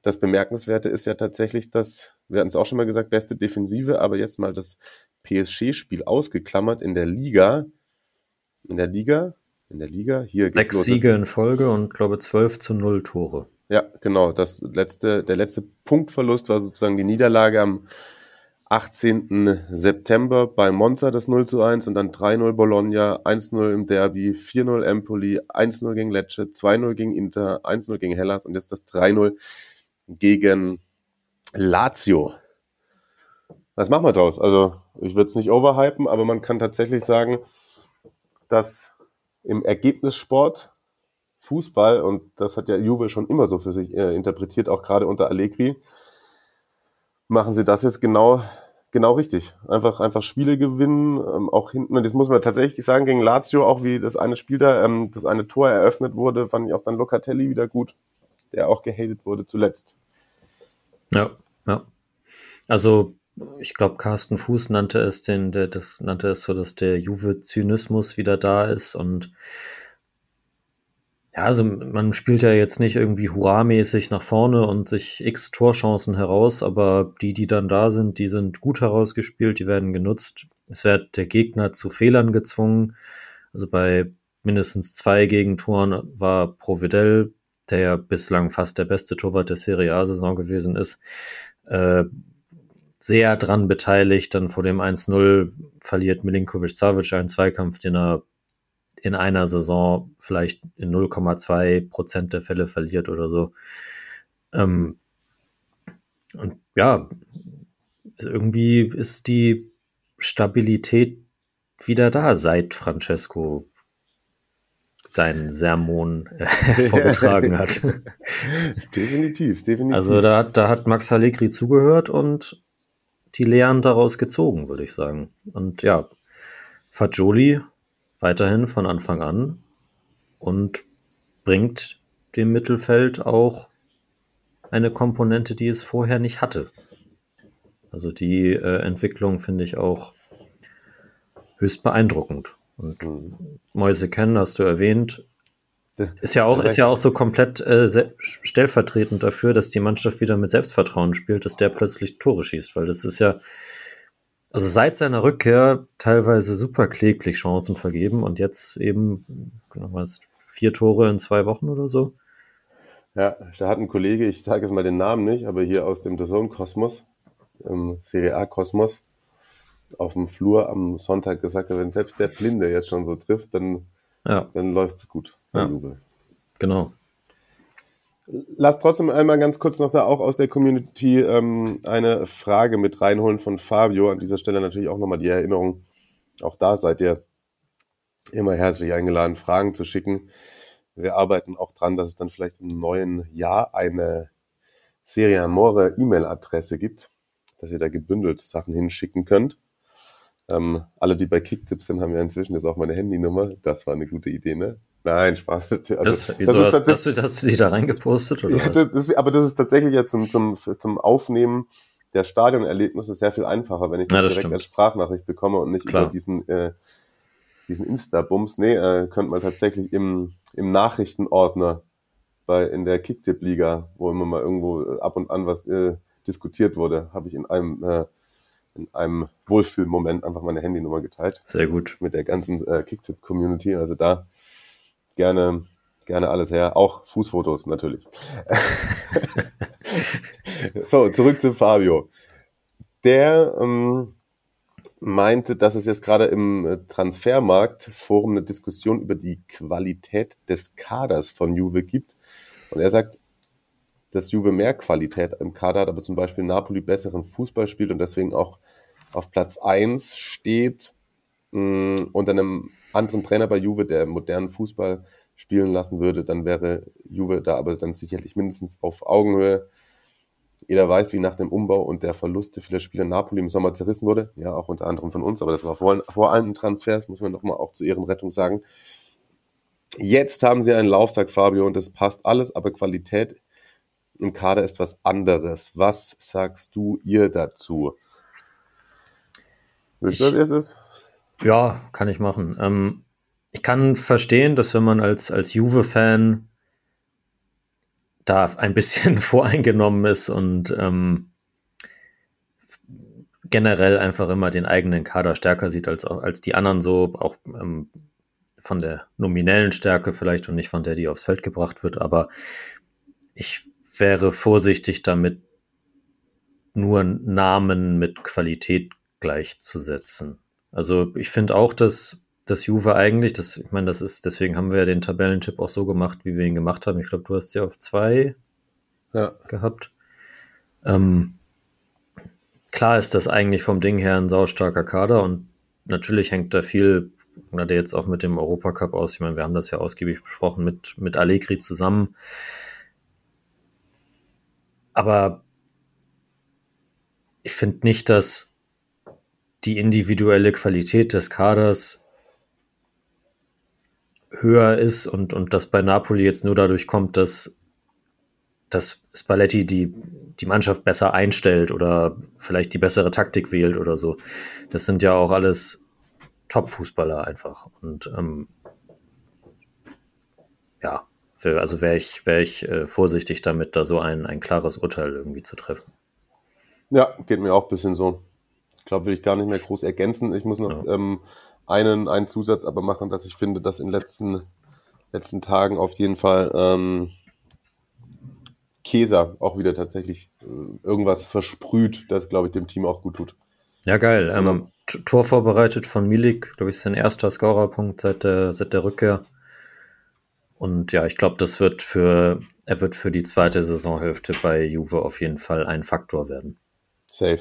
Das Bemerkenswerte ist ja tatsächlich, dass, wir hatten es auch schon mal gesagt, beste Defensive, aber jetzt mal das PSG-Spiel ausgeklammert in der Liga. In der Liga in der Liga. Hier Sechs los, Siege in Folge und glaube 12 zu 0 Tore. Ja, genau. Das letzte, der letzte Punktverlust war sozusagen die Niederlage am 18. September bei Monza, das 0 zu 1 und dann 3-0 Bologna, 1-0 im Derby, 4-0 Empoli, 1-0 gegen Lecce, 2-0 gegen Inter, 1-0 gegen Hellas und jetzt das 3-0 gegen Lazio. Was machen wir daraus? Also, ich würde es nicht overhypen, aber man kann tatsächlich sagen, dass im Ergebnissport Fußball, und das hat ja Juve schon immer so für sich äh, interpretiert, auch gerade unter Allegri, machen sie das jetzt genau, genau richtig. Einfach, einfach Spiele gewinnen, ähm, auch hinten, und das muss man tatsächlich sagen, gegen Lazio, auch wie das eine Spiel da, ähm, das eine Tor eröffnet wurde, fand ich auch dann Locatelli wieder gut, der auch gehatet wurde zuletzt. Ja, ja. Also ich glaube, Carsten Fuß nannte es den, der, das nannte es so, dass der Juve-Zynismus wieder da ist und ja, also man spielt ja jetzt nicht irgendwie hurramäßig nach vorne und sich x Torchancen heraus, aber die, die dann da sind, die sind gut herausgespielt, die werden genutzt. Es wird der Gegner zu Fehlern gezwungen. Also bei mindestens zwei Gegentoren war Providel, der ja bislang fast der beste Torwart der Serie A-Saison gewesen ist, äh, sehr dran beteiligt. Dann vor dem 1-0 verliert Milinkovic Savic einen Zweikampf, den er in einer Saison vielleicht in 0,2 Prozent der Fälle verliert oder so. Ähm, und ja, irgendwie ist die Stabilität wieder da, seit Francesco seinen Sermon äh, vorgetragen hat. definitiv, definitiv. Also da, da hat Max Allegri zugehört und die Lehren daraus gezogen, würde ich sagen. Und ja, Fagioli weiterhin von Anfang an und bringt dem Mittelfeld auch eine Komponente, die es vorher nicht hatte. Also die äh, Entwicklung finde ich auch höchst beeindruckend. Und mhm. Mäuse kennen, hast du erwähnt, ist ja auch, ist ja auch so komplett äh, stellvertretend dafür, dass die Mannschaft wieder mit Selbstvertrauen spielt, dass der plötzlich Tore schießt, weil das ist ja, also seit seiner Rückkehr teilweise super kläglich Chancen vergeben und jetzt eben, was, vier Tore in zwei Wochen oder so. Ja, da hat ein Kollege, ich sage jetzt mal den Namen nicht, aber hier aus dem The Zone Kosmos, im Serie A Kosmos, auf dem Flur am Sonntag gesagt, wenn selbst der Blinde jetzt schon so trifft, dann, ja. dann läuft's gut. Ja. Genau. Lass trotzdem einmal ganz kurz noch da auch aus der Community ähm, eine Frage mit reinholen von Fabio. An dieser Stelle natürlich auch nochmal die Erinnerung. Auch da seid ihr immer herzlich eingeladen, Fragen zu schicken. Wir arbeiten auch dran, dass es dann vielleicht im neuen Jahr eine Serie Amore E-Mail-Adresse gibt, dass ihr da gebündelt Sachen hinschicken könnt. Ähm, alle, die bei Kicktips sind, haben ja inzwischen jetzt auch meine Handynummer. Das war eine gute Idee, ne? Nein, Spaß. Also, das, wieso das hast, hast, du, hast du die da reingepostet? Oder ja, das, das, aber das ist tatsächlich ja zum, zum, zum Aufnehmen der Stadionerlebnisse sehr viel einfacher, wenn ich das, ja, das direkt stimmt. als Sprachnachricht bekomme und nicht Klar. über diesen, äh, diesen Insta-Bums. Nee, äh, könnte man tatsächlich im, im Nachrichtenordner bei, in der Kicktipp-Liga, wo immer mal irgendwo äh, ab und an was äh, diskutiert wurde, habe ich in einem, äh, in einem Wohlfühlmoment einfach meine Handynummer geteilt. Sehr gut. Mit der ganzen äh, Kicktipp-Community. Also da gerne, gerne alles her. Auch Fußfotos natürlich. so, zurück zu Fabio. Der ähm, meinte, dass es jetzt gerade im äh, Transfermarktforum eine Diskussion über die Qualität des Kaders von Juve gibt. Und er sagt, dass Juve mehr Qualität im Kader hat, aber zum Beispiel Napoli besseren Fußball spielt und deswegen auch auf Platz eins steht. Mm, unter einem anderen Trainer bei Juve, der modernen Fußball spielen lassen würde, dann wäre Juve da aber dann sicherlich mindestens auf Augenhöhe. Jeder weiß, wie nach dem Umbau und der Verluste vieler Spieler Napoli im Sommer zerrissen wurde. Ja, auch unter anderem von uns, aber das war vor, vor allen Transfers, muss man nochmal auch zu ihren Rettung sagen. Jetzt haben sie einen Lauf, sagt Fabio, und das passt alles, aber Qualität im Kader ist was anderes. Was sagst du ihr dazu? Wisst ihr, wie es ist? Ja, kann ich machen. Ähm, ich kann verstehen, dass wenn man als, als Juve-Fan da ein bisschen voreingenommen ist und ähm, generell einfach immer den eigenen Kader stärker sieht als, als die anderen so, auch ähm, von der nominellen Stärke vielleicht und nicht von der, die aufs Feld gebracht wird, aber ich wäre vorsichtig damit, nur Namen mit Qualität gleichzusetzen. Also ich finde auch, dass, dass Juve eigentlich, das, ich meine, das ist, deswegen haben wir ja den Tabellentipp auch so gemacht, wie wir ihn gemacht haben. Ich glaube, du hast ja auf zwei ja. gehabt. Ähm, klar ist das eigentlich vom Ding her ein saustarker Kader und natürlich hängt da viel, gerade jetzt auch mit dem Europacup aus. Ich meine, wir haben das ja ausgiebig besprochen mit, mit Allegri zusammen. Aber ich finde nicht, dass die individuelle Qualität des Kaders höher ist und, und das bei Napoli jetzt nur dadurch kommt, dass, dass Spalletti die, die Mannschaft besser einstellt oder vielleicht die bessere Taktik wählt oder so. Das sind ja auch alles Top-Fußballer einfach. Und ähm, ja, also wäre ich, wär ich äh, vorsichtig damit, da so ein, ein klares Urteil irgendwie zu treffen. Ja, geht mir auch ein bisschen so. Ich glaube, will ich gar nicht mehr groß ergänzen. Ich muss noch ja. ähm, einen, einen Zusatz aber machen, dass ich finde, dass in den letzten, letzten Tagen auf jeden Fall ähm, Käser auch wieder tatsächlich äh, irgendwas versprüht, das, glaube ich, dem Team auch gut tut. Ja, geil. Ähm, Tor vorbereitet von Milik, glaube ich, sein erster Scorerpunkt seit der, seit der Rückkehr. Und ja, ich glaube, das wird für, er wird für die zweite Saisonhälfte bei Juve auf jeden Fall ein Faktor werden. Safe.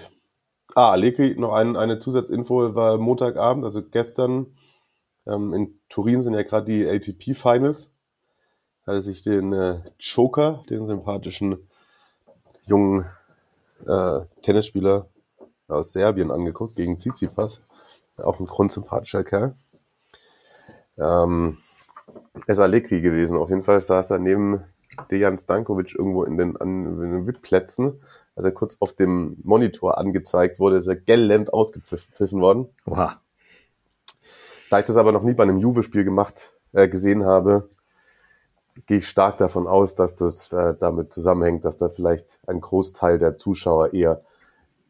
Ah, Allegri, noch ein, eine Zusatzinfo, war Montagabend, also gestern ähm, in Turin sind ja gerade die ATP-Finals. Hat er sich den äh, Joker, den sympathischen jungen äh, Tennisspieler aus Serbien angeguckt, gegen Tsitsipas. Auch ein grundsympathischer Kerl. Ähm, ist Allegri gewesen. Auf jeden Fall saß er neben Dejan Stankovic irgendwo in den, an, den VIP-Plätzen als er kurz auf dem Monitor angezeigt wurde, ist er gellend ausgepfiffen worden. Oha. Da ich das aber noch nie bei einem Juve-Spiel gemacht, äh, gesehen habe, gehe ich stark davon aus, dass das äh, damit zusammenhängt, dass da vielleicht ein Großteil der Zuschauer eher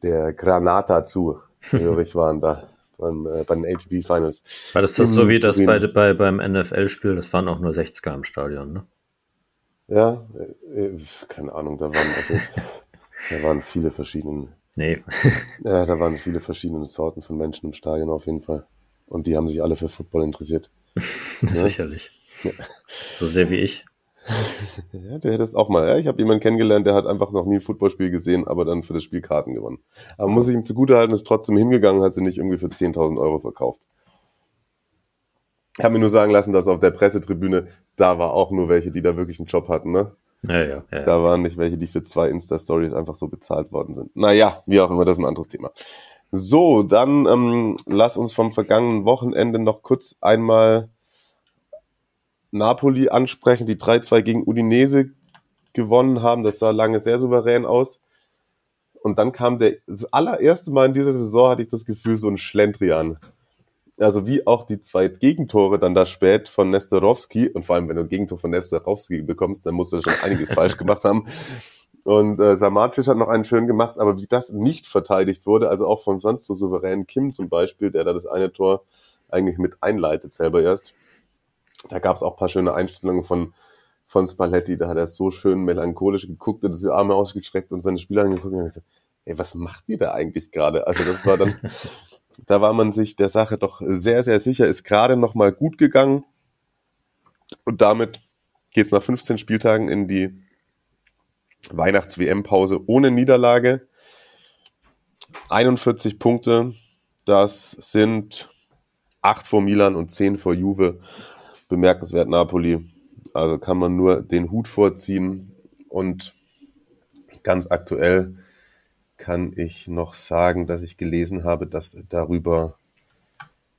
der Granata zu hörig waren da beim, äh, bei den ATP Finals. War das das so wie das bei, bei, beim NFL-Spiel? Das waren auch nur 60er im Stadion, ne? Ja, äh, äh keine Ahnung, da waren also Da waren viele verschiedene. Nee. ja, da waren viele verschiedene Sorten von Menschen im Stadion auf jeden Fall. Und die haben sich alle für Football interessiert. Sicherlich. Ja. So sehr wie ich. ja, du hättest auch mal. Ja, ich habe jemanden kennengelernt, der hat einfach noch nie ein Footballspiel gesehen, aber dann für das Spiel Karten gewonnen. Aber muss ich ihm zugutehalten, ist trotzdem hingegangen, hat sie nicht irgendwie für 10.000 Euro verkauft. Ich habe mir nur sagen lassen, dass auf der Pressetribüne, da war auch nur welche, die da wirklich einen Job hatten, ne? Ja, ja, ja. Da waren nicht welche, die für zwei Insta-Stories einfach so bezahlt worden sind. Naja, wie auch immer, das ist ein anderes Thema. So, dann ähm, lass uns vom vergangenen Wochenende noch kurz einmal Napoli ansprechen, die 3-2 gegen Udinese gewonnen haben. Das sah lange sehr souverän aus. Und dann kam der, das allererste Mal in dieser Saison hatte ich das Gefühl, so ein Schlendrian also wie auch die zwei Gegentore dann da spät von Nestorowski und vor allem, wenn du ein Gegentor von Nestorowski bekommst, dann musst du schon einiges falsch gemacht haben. Und äh, Samacic hat noch einen schön gemacht, aber wie das nicht verteidigt wurde, also auch vom sonst so souveränen Kim zum Beispiel, der da das eine Tor eigentlich mit einleitet selber erst. Da gab es auch paar schöne Einstellungen von von Spalletti, da hat er so schön melancholisch geguckt und die Arme ausgestreckt und seine Spieler angeguckt und gesagt, ey, was macht ihr da eigentlich gerade? Also das war dann, da war man sich der Sache doch sehr, sehr sicher, ist gerade noch mal gut gegangen und damit geht es nach 15 Spieltagen in die Weihnachts-WM-Pause ohne Niederlage. 41 Punkte, das sind 8 vor Milan und 10 vor Juve. Bemerkenswert Napoli. Also kann man nur den Hut vorziehen. Und ganz aktuell kann ich noch sagen, dass ich gelesen habe, dass darüber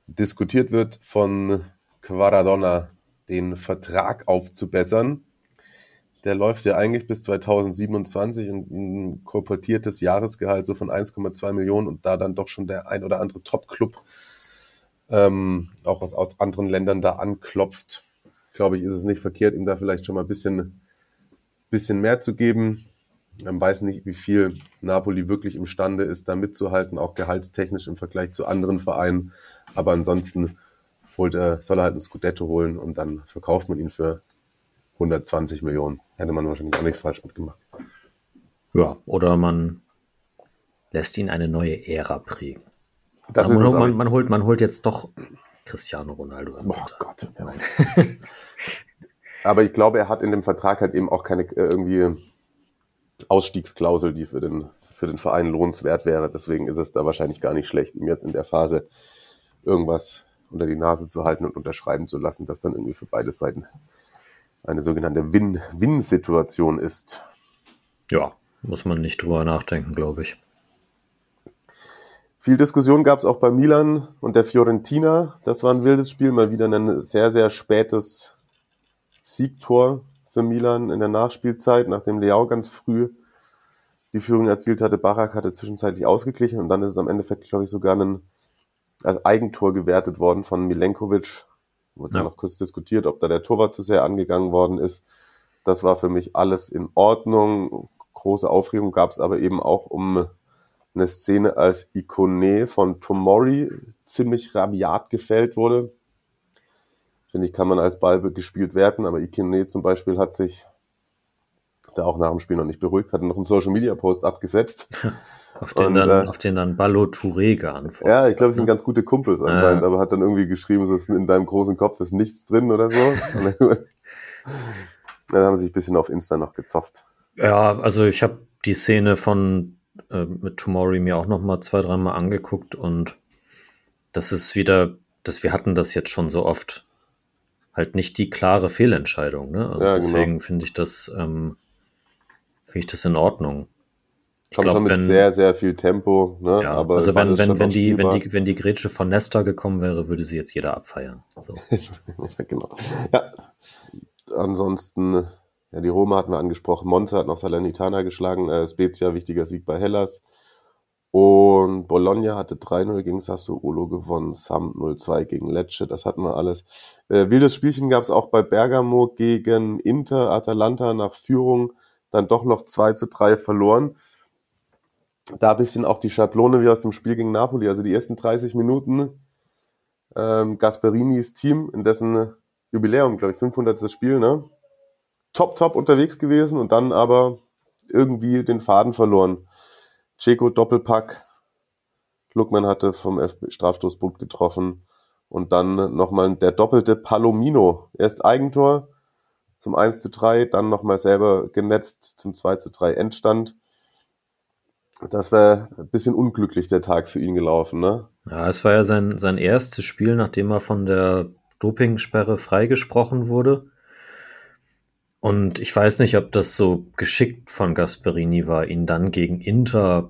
diskutiert wird, von Quaradonna den Vertrag aufzubessern. Der läuft ja eigentlich bis 2027 und ein korportiertes Jahresgehalt so von 1,2 Millionen und da dann doch schon der ein oder andere Top-Club ähm, auch aus, aus anderen Ländern da anklopft, glaube ich, ist es nicht verkehrt, ihm da vielleicht schon mal ein bisschen, bisschen mehr zu geben. Man weiß nicht, wie viel Napoli wirklich imstande ist, da mitzuhalten, auch gehaltstechnisch im Vergleich zu anderen Vereinen. Aber ansonsten holt er, soll er halt ein Scudetto holen und dann verkauft man ihn für 120 Millionen. Hätte man wahrscheinlich auch nichts falsch mitgemacht. Ja, oder man lässt ihn eine neue Ära prägen. Das man, ist man, man, holt, man holt jetzt doch Cristiano Ronaldo. Oh Sonntag. Gott. Ja. Aber ich glaube, er hat in dem Vertrag halt eben auch keine äh, irgendwie Ausstiegsklausel, die für den, für den Verein lohnenswert wäre. Deswegen ist es da wahrscheinlich gar nicht schlecht, ihm jetzt in der Phase irgendwas unter die Nase zu halten und unterschreiben zu lassen, das dann irgendwie für beide Seiten eine sogenannte Win-Win-Situation ist. Ja, muss man nicht drüber nachdenken, glaube ich. Viel Diskussion gab es auch bei Milan und der Fiorentina. Das war ein wildes Spiel, mal wieder ein sehr, sehr spätes Siegtor für Milan in der Nachspielzeit, nachdem Leao ganz früh die Führung erzielt hatte. Barak hatte zwischenzeitlich ausgeglichen und dann ist es am Endeffekt, glaube ich, sogar ein, als Eigentor gewertet worden von Milenkovic. Wurde Ja. noch kurz diskutiert, ob da der Torwart zu sehr angegangen worden ist. Das war für mich alles in Ordnung. Große Aufregung gab es aber eben auch um eine Szene, als Ikone von Tomori ziemlich rabiat gefällt wurde. Finde ich, kann man als Ball gespielt werden, aber Ikone zum Beispiel hat sich da auch nach dem Spiel noch nicht beruhigt, hat noch einen Social Media Post abgesetzt. Auf den, Und, dann, äh, auf den dann Ballo Touré geantwortet. Ja, ich glaube, es sind ganz gute Kumpels anscheinend, Ja. aber hat dann irgendwie geschrieben, so ist in deinem großen Kopf ist nichts drin oder so. Dann haben sie sich ein bisschen auf Insta noch gezopft. Ja, also ich habe die Szene von äh, mit Tomori mir auch noch mal zwei, dreimal angeguckt und das ist wieder, dass wir hatten das jetzt schon so oft, halt nicht die klare Fehlentscheidung. Ne? Also Ja, genau. deswegen finde ich das, ähm, finde ich das in Ordnung. Ich Kommt glaub, schon mit wenn- sehr, sehr viel Tempo. Ne? Ja, aber also wenn, wenn, wenn, die, wenn, die, wenn die Grätsche von Nesta gekommen wäre, würde sie jetzt jeder abfeiern. Ja, genau. Ja. Ansonsten, ja, die Roma hatten wir angesprochen. Monza hat noch Salernitana geschlagen. Äh, Spezia, wichtiger Sieg bei Hellas. Und Bologna hatte 3-0 gegen Sassuolo gewonnen. Sam 0-2 gegen Lecce. Das hatten wir alles. Äh, wildes Spielchen gab es auch bei Bergamo gegen Inter. Atalanta nach Führung dann doch noch 2 zu 3 verloren. Da bisschen auch die Schablone wie aus dem Spiel gegen Napoli. Also die ersten 30 Minuten ähm, Gasperinis Team, in dessen Jubiläum, glaube ich, 500. Spiel, ne? Top, top unterwegs gewesen und dann aber irgendwie den Faden verloren. Ceco Doppelpack. Lukman hatte vom F Strafstoßpunkt getroffen. Und dann nochmal der doppelte Palomino. Erst Eigentor zum 1 zu 3, dann nochmal selber genetzt zum 2 zu 3 Endstand. Das wäre ein bisschen unglücklich der Tag für ihn gelaufen, ne? ja, es war ja sein, sein erstes Spiel, nachdem er von der Dopingsperre freigesprochen wurde. Und ich weiß nicht, ob das so geschickt von Gasperini war, ihn dann gegen Inter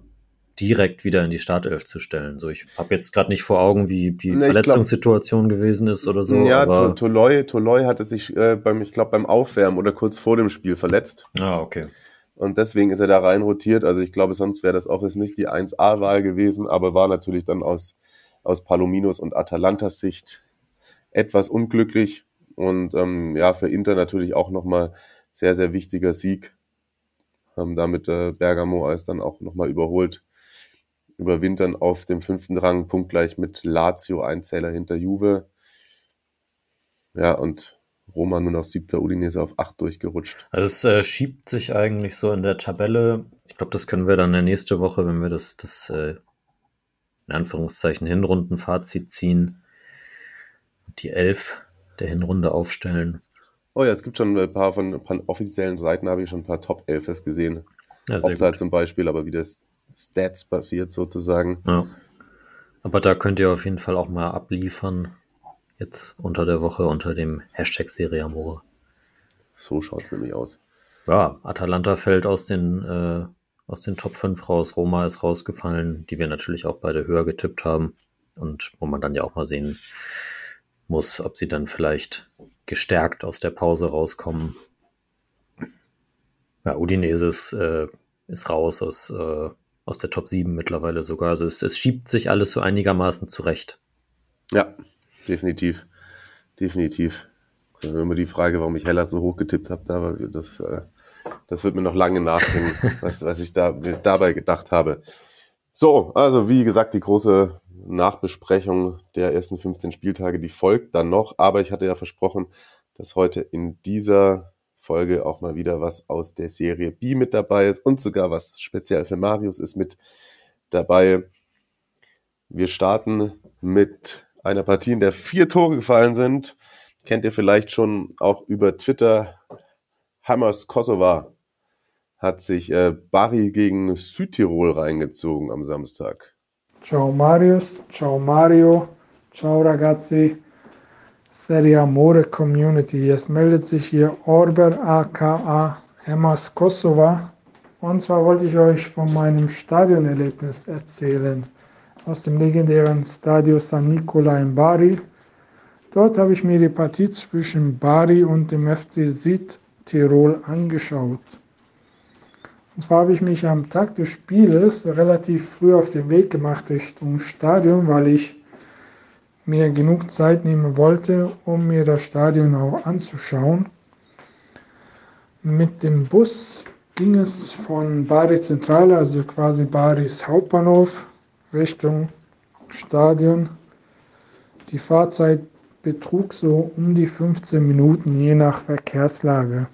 direkt wieder in die Startelf zu stellen. So, ich habe jetzt gerade nicht vor Augen, wie die Nee, ich glaub- Verletzungssituation gewesen ist oder so. ja, aber, To- Toloi, Toloi hatte sich äh, beim, ich glaube, beim Aufwärmen oder kurz vor dem Spiel verletzt. ah, okay. Und deswegen ist er da rein rotiert. Also ich glaube, sonst wäre das auch jetzt nicht die 1A-Wahl gewesen, aber war natürlich dann aus aus Palominos und Atalantas Sicht etwas unglücklich. Und ähm, ja, für Inter natürlich auch nochmal sehr, sehr wichtiger Sieg. Haben damit äh, Bergamo als dann auch nochmal überholt. Überwintern auf dem fünften Rang, punktgleich mit Lazio, ein Zähler hinter Juve. Ja, und Roma nur noch siebter, Udinese auf acht durchgerutscht. Also es äh, schiebt sich eigentlich so in der Tabelle. Ich glaube, das können wir dann nächste Woche, wenn wir das, das äh, in Anführungszeichen Hinrundenfazit ziehen, die elf der Hinrunde aufstellen. Oh ja, es gibt schon ein paar von, von offiziellen Seiten, habe ich schon ein paar top elfers gesehen. Ja, Offside zum Beispiel, aber wie das Stats basiert sozusagen. Ja. Aber da könnt ihr auf jeden Fall auch mal abliefern. Jetzt unter der Woche unter dem Hashtag Serie Amore. So schaut es nämlich aus. Ja, Atalanta fällt aus den, äh, aus den Top 5 raus. Roma ist rausgefallen, die wir natürlich auch beide höher getippt haben. Und wo man dann ja auch mal sehen muss, ob sie dann vielleicht gestärkt aus der Pause rauskommen. Ja, Udinese ist, äh, ist raus aus, äh, aus der Top 7 mittlerweile sogar. Also es, es schiebt sich alles so einigermaßen zurecht. Ja, definitiv. Definitiv. Also immer die Frage, warum ich Hellas so hoch getippt habe, da, das, äh, das wird mir noch lange nachdenken, was, was ich da dabei gedacht habe. So, also wie gesagt, die große Nachbesprechung der ersten 15 Spieltage, die folgt dann noch. Aber ich hatte ja versprochen, dass heute in dieser Folge auch mal wieder was aus der Serie B mit dabei ist und sogar was speziell für Marius ist mit dabei. Wir starten mit einer Partie, in der vier Tore gefallen sind. Kennt ihr vielleicht schon auch über Twitter. Hammers Kosova hat sich äh, Bari gegen Südtirol reingezogen am Samstag. Ciao Marius, ciao Mario, ciao ragazzi, Serie Amore Community. Es meldet sich hier Orber aka Hammers Kosova. Und zwar wollte ich euch von meinem Stadionerlebnis erzählen aus dem legendären Stadio San Nicola in Bari. Dort habe ich mir die Partie zwischen Bari und dem FC Südtirol angeschaut. Und zwar habe ich mich am Tag des Spieles relativ früh auf den Weg gemacht Richtung Stadion, weil ich mir genug Zeit nehmen wollte, um mir das Stadion auch anzuschauen. Mit dem Bus ging es von Bari Zentrale, also quasi Baris Hauptbahnhof, Richtung Stadion. Die Fahrzeit betrug so um die 15 Minuten je nach Verkehrslage.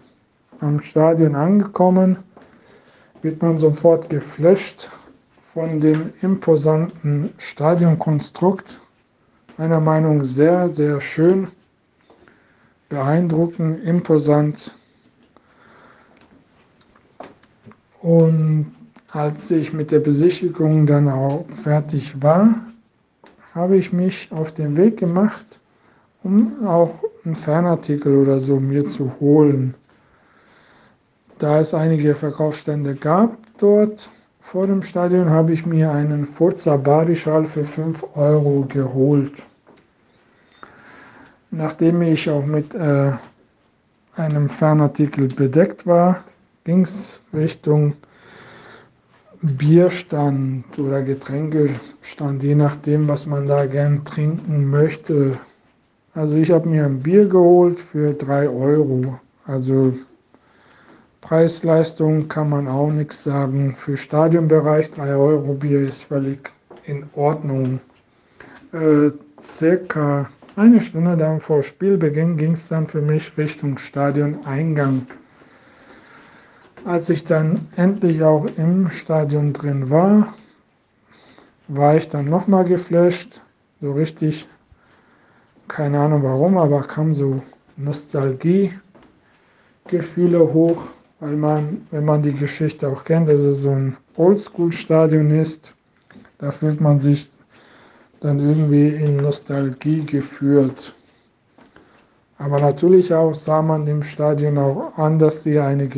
Am Stadion angekommen wird man sofort geflasht von dem imposanten Stadionkonstrukt. Meiner Meinung nach sehr, sehr schön, beeindruckend, imposant. Und als ich mit der Besichtigung dann auch fertig war, habe ich mich auf den Weg gemacht, um auch einen Fernartikel oder so mir zu holen. Da es einige Verkaufsstände gab dort vor dem Stadion, habe ich mir einen Forza Bari-Schal für 5 Euro geholt. Nachdem ich auch mit äh, einem Fernartikel bedeckt war, ging es Richtung Bierstand oder Getränkestand, je nachdem, was man da gern trinken möchte. Also ich habe mir ein Bier geholt für 3 Euro. Also Preis-Leistung kann man auch nichts sagen. Für Stadionbereich 3 Euro Bier ist völlig in Ordnung. Äh, circa eine Stunde dann vor Spielbeginn ging es dann für mich Richtung Stadioneingang. Als ich dann endlich auch im Stadion drin war, war ich dann nochmal geflasht. So richtig, keine Ahnung warum, aber kam so Nostalgie-Gefühle hoch, weil man, wenn man die Geschichte auch kennt, dass es so ein Oldschool-Stadion ist, da fühlt man sich dann irgendwie in Nostalgie geführt. Aber natürlich auch sah man dem Stadion auch an, dass sie eine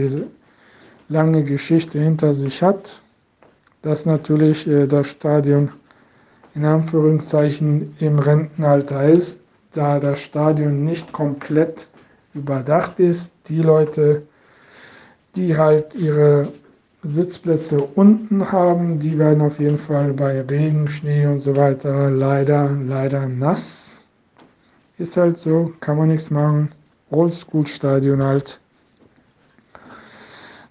lange Geschichte hinter sich hat, dass natürlich äh, das Stadion in Anführungszeichen im Rentenalter ist, da das Stadion nicht komplett überdacht ist. Die Leute, die halt ihre Sitzplätze unten haben, die werden auf jeden Fall bei Regen, Schnee und so weiter leider, leider nass. Ist halt so, kann man nichts machen. Oldschool-Stadion halt.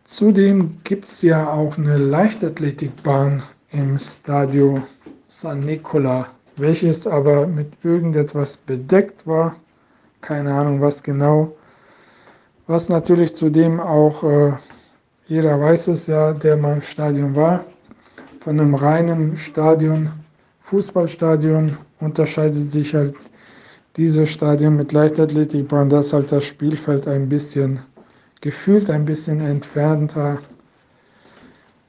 Zudem gibt es ja auch eine Leichtathletikbahn im Stadio San Nicola, welches aber mit irgendetwas bedeckt war. Keine Ahnung, was genau. Was natürlich zudem auch, äh, jeder weiß es ja, der mal im Stadion war, von einem reinen Stadion, Fußballstadion unterscheidet sich halt dieses Stadion mit Leichtathletikbahn, dass halt das Spielfeld ein bisschen gefühlt ein bisschen entfernter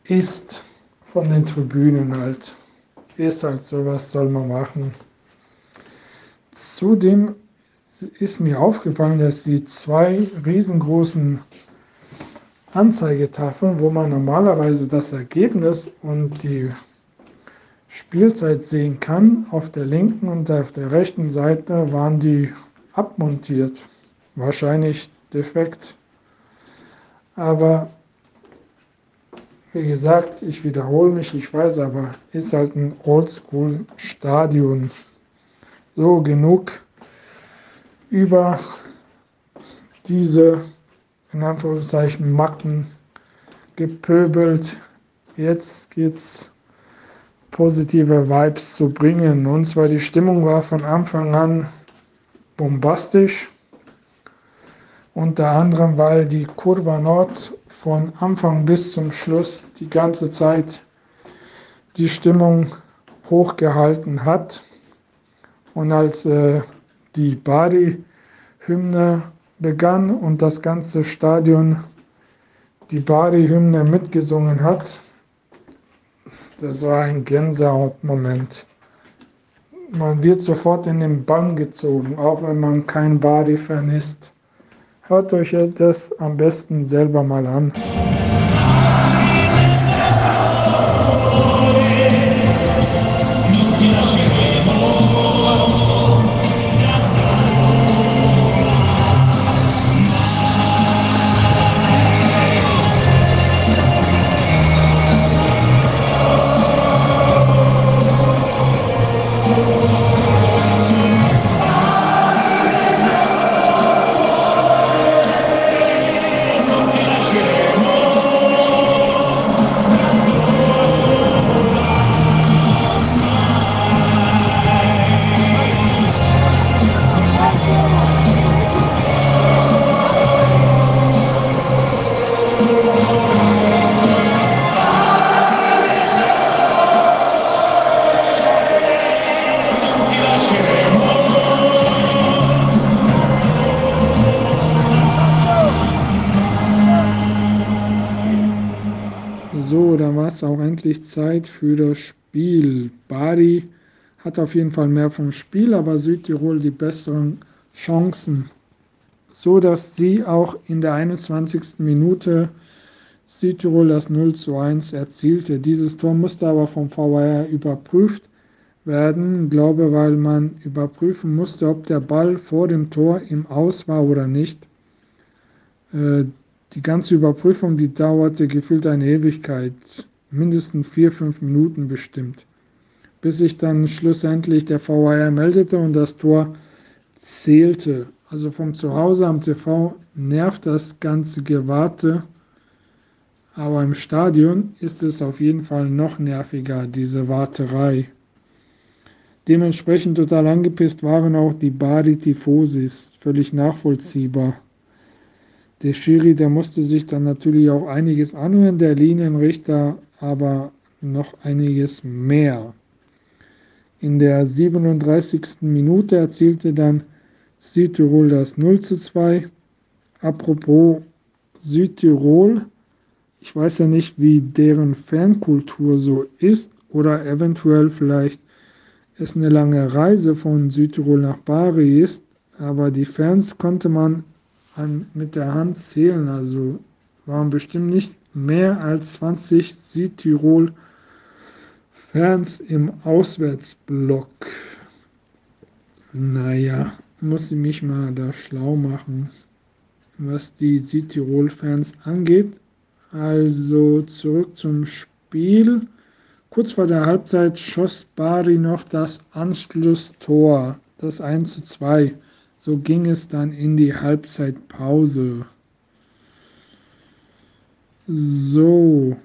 ist von den Tribünen halt. Ist halt so, was soll man machen. Zudem ist mir aufgefallen, dass die zwei riesengroßen Anzeigetafeln, wo man normalerweise das Ergebnis und die Spielzeit sehen kann, auf der linken und auf der rechten Seite waren die abmontiert. Wahrscheinlich defekt. Aber wie gesagt, ich wiederhole mich, ich weiß aber, ist halt ein Oldschool-Stadion. So genug über diese, in Anführungszeichen, Macken gepöbelt. Jetzt geht's positive Vibes zu bringen. Und zwar die Stimmung war von Anfang an bombastisch. Unter anderem, weil die Kurva Nord von Anfang bis zum Schluss die ganze Zeit die Stimmung hochgehalten hat. Und als äh, die Bari-Hymne begann und das ganze Stadion die Bari-Hymne mitgesungen hat, das war ein Gänsehautmoment. Man wird sofort in den Bann gezogen, auch wenn man kein Bari-Fan ist. Hört euch das am besten selber mal an. So, dann war es auch endlich Zeit für das Spiel. Bari hat auf jeden Fall mehr vom Spiel, aber Südtirol die besseren Chancen. So dass sie auch in der 21. Minute Südtirol das 0 zu 1 erzielte. Dieses Tor musste aber vom VAR überprüft werden, ich glaube, weil man überprüfen musste, ob der Ball vor dem Tor im Aus war oder nicht. Die ganze Überprüfung, die dauerte gefühlt eine Ewigkeit, mindestens vier, fünf Minuten bestimmt, bis sich dann schlussendlich der VAR meldete und das Tor zählte. Also vom Zuhause am TV nervt das ganze Gewarte, aber im Stadion ist es auf jeden Fall noch nerviger, diese Warterei. Dementsprechend total angepisst waren auch die Bari Tifosis, völlig nachvollziehbar. Der Schiri, der musste sich dann natürlich auch einiges anhören, der Linienrichter aber noch einiges mehr. In der 37. Minute erzielte dann Südtirol das 0 zu 2. Apropos Südtirol, ich weiß ja nicht, wie deren Fankultur so ist oder eventuell vielleicht es eine lange Reise von Südtirol nach Bari ist, aber die Fans konnte man mit der Hand zählen. Also waren bestimmt nicht mehr als 20 Südtirol-Fans im Auswärtsblock. Naja, muss ich mich mal da schlau machen, was die Südtirol-Fans angeht. Also zurück zum Spiel. Kurz vor der Halbzeit schoss Bari noch das Anschlusstor, das 1 zu 2. So ging es dann in die Halbzeitpause. So,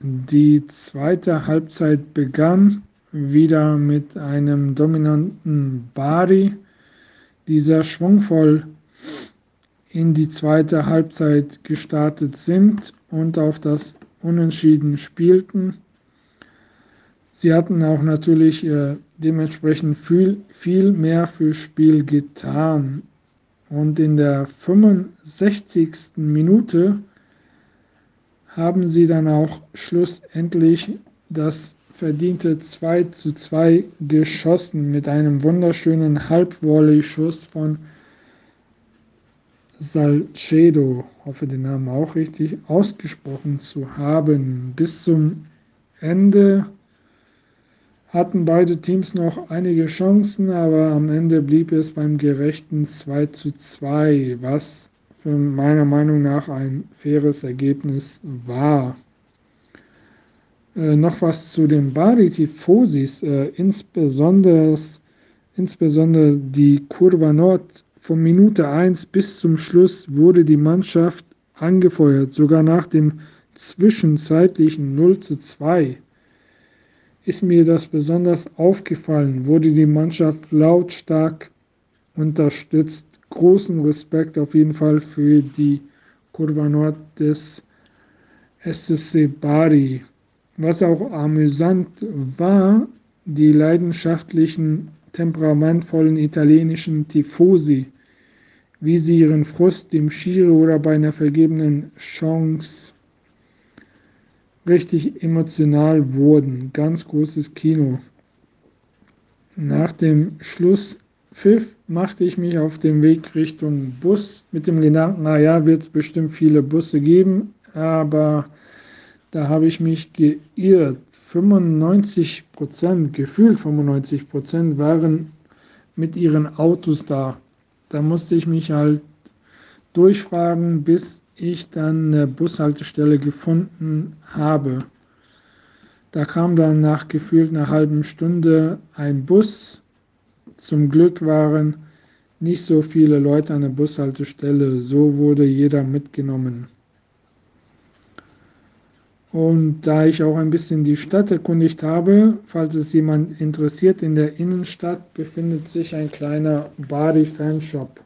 die zweite Halbzeit begann wieder mit einem dominanten Bari, die sehr schwungvoll in die zweite Halbzeit gestartet sind und auf das Unentschieden spielten. Sie hatten auch natürlich äh, dementsprechend viel, viel mehr fürs Spiel getan. Und in der 65. Minute haben sie dann auch schlussendlich das verdiente 2 zu 2 geschossen mit einem wunderschönen Halbvolley-Schuss von Salcedo, hoffe den Namen auch richtig ausgesprochen zu haben. Bis zum Ende hatten beide Teams noch einige Chancen, aber am Ende blieb es beim gerechten 2 zu 2, was für meiner Meinung nach ein faires Ergebnis war. Äh, noch was zu den Bari Tifosis, äh, insbesondere, insbesondere die Kurva Nord. Von Minute 1 bis zum Schluss wurde die Mannschaft angefeuert, sogar nach dem zwischenzeitlichen 0 zu 2 ist mir das besonders aufgefallen, wurde die Mannschaft lautstark unterstützt großen Respekt auf jeden Fall für die Kurva Nord des SSC Bari. Was auch amüsant war, die leidenschaftlichen, temperamentvollen italienischen Tifosi, wie sie ihren Frust dem Schiri oder bei einer vergebenen Chance richtig emotional wurden. Ganz großes Kino. Nach dem Schluss Pfiff machte ich mich auf den Weg Richtung Bus mit dem Gedanken, naja, wird es bestimmt viele Busse geben, aber da habe ich mich geirrt. 95 Prozent, gefühlt 95 Prozent waren mit ihren Autos da. Da musste ich mich halt durchfragen, bis ich dann eine Bushaltestelle gefunden habe. Da kam dann nach gefühlt einer halben Stunde ein Bus zum Glück waren nicht so viele Leute an der Bushaltestelle, so wurde jeder mitgenommen. Und da ich auch ein bisschen die Stadt erkundigt habe, falls es jemand interessiert, in der Innenstadt befindet sich ein kleiner Bari Fanshop.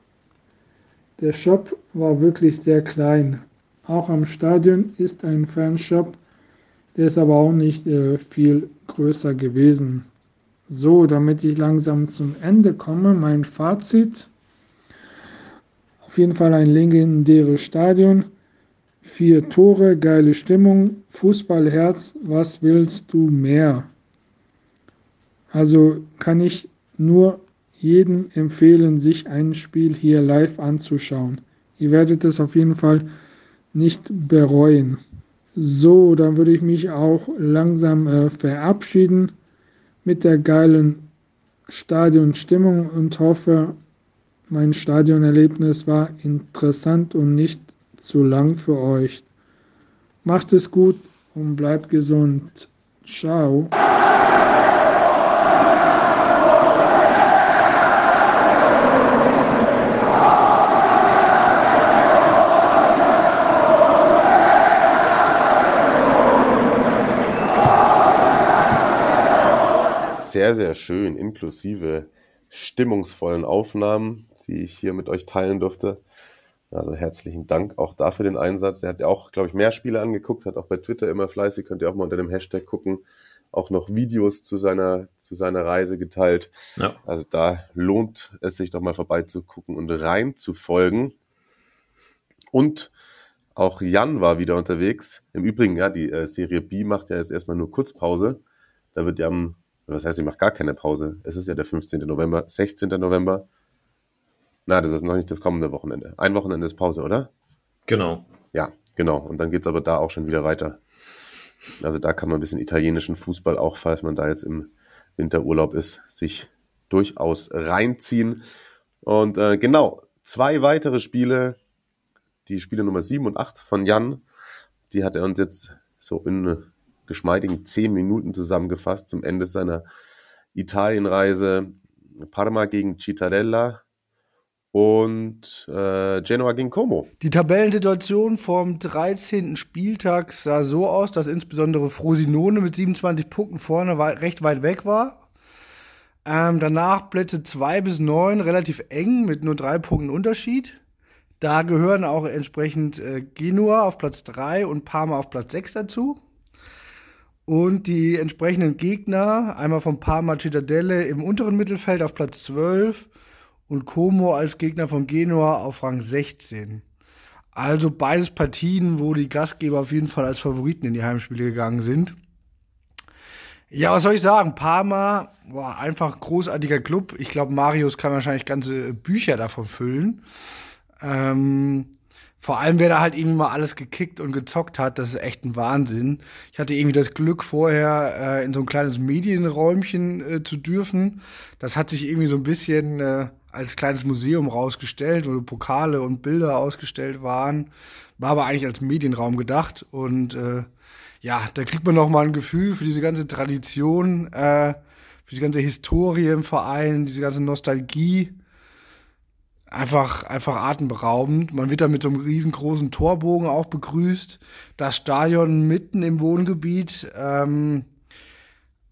Der Shop war wirklich sehr klein. Auch am Stadion ist ein Fanshop, der ist aber auch nicht äh, viel größer gewesen. So, damit ich langsam zum Ende komme, mein Fazit. Auf jeden Fall ein legendäres Stadion. Vier Tore, geile Stimmung, Fußballherz, was willst du mehr? Also kann ich nur jedem empfehlen, sich ein Spiel hier live anzuschauen. Ihr werdet es auf jeden Fall nicht bereuen. So, dann würde ich mich auch langsam äh, verabschieden mit der geilen Stadionstimmung und hoffe, mein Stadionerlebnis war interessant und nicht zu lang für euch. Macht es gut und bleibt gesund. Ciao. Sehr, sehr schön, inklusive stimmungsvollen Aufnahmen, die ich hier mit euch teilen durfte. Also herzlichen Dank auch dafür den Einsatz. Er hat ja auch, glaube ich, mehr Spiele angeguckt, hat auch bei Twitter immer fleißig, könnt ihr auch mal unter dem Hashtag gucken, auch noch Videos zu seiner, zu seiner Reise geteilt. Ja. Also da lohnt es sich doch mal vorbeizugucken und rein zu folgen. Und auch Jan war wieder unterwegs. Im Übrigen, ja, die äh, Serie B macht ja jetzt erstmal nur Kurzpause. Da wird ja am was heißt, ich mache gar keine Pause. Es ist ja der 15. November, 16. November. Na, das ist noch nicht das kommende Wochenende. Ein Wochenende ist Pause, oder? Genau. Ja, genau. Und dann geht's aber da auch schon wieder weiter. Also da kann man ein bisschen italienischen Fußball auch, falls man da jetzt im Winterurlaub ist, sich durchaus reinziehen. Und äh, genau, zwei weitere Spiele die Spiele Nummer 7 und 8 von Jan, die hat er uns jetzt so in geschmeidigen 10 Minuten zusammengefasst zum Ende seiner Italienreise. Parma gegen Cittadella und äh, Genoa gegen Como. Die Tabellensituation vom 13. Spieltag sah so aus, dass insbesondere Frosinone mit 27 Punkten vorne recht weit weg war. Ähm, danach Plätze 2 bis 9 relativ eng mit nur drei Punkten Unterschied. Da gehören auch entsprechend äh, Genua auf Platz 3 und Parma auf Platz 6 dazu. Und die entsprechenden Gegner, einmal von Parma Cittadelle im unteren Mittelfeld auf Platz 12 und Como als Gegner von Genua auf Rang 16. Also beides Partien, wo die Gastgeber auf jeden Fall als Favoriten in die Heimspiele gegangen sind. Ja, was soll ich sagen? Parma, war einfach großartiger Club. Ich glaube, Marius kann wahrscheinlich ganze Bücher davon füllen. Ähm, vor allem, wer da halt irgendwie mal alles gekickt und gezockt hat, das ist echt ein Wahnsinn. Ich hatte irgendwie das Glück, vorher äh, in so ein kleines Medienräumchen äh, zu dürfen. Das hat sich irgendwie so ein bisschen äh, als kleines Museum rausgestellt, wo Pokale und Bilder ausgestellt waren. War aber eigentlich als Medienraum gedacht. Und äh, ja, da kriegt man noch mal ein Gefühl für diese ganze Tradition, äh, für die ganze Historie im Verein, diese ganze Nostalgie. Einfach, einfach atemberaubend. Man wird da mit so einem riesengroßen Torbogen auch begrüßt. Das Stadion mitten im Wohngebiet. Ähm,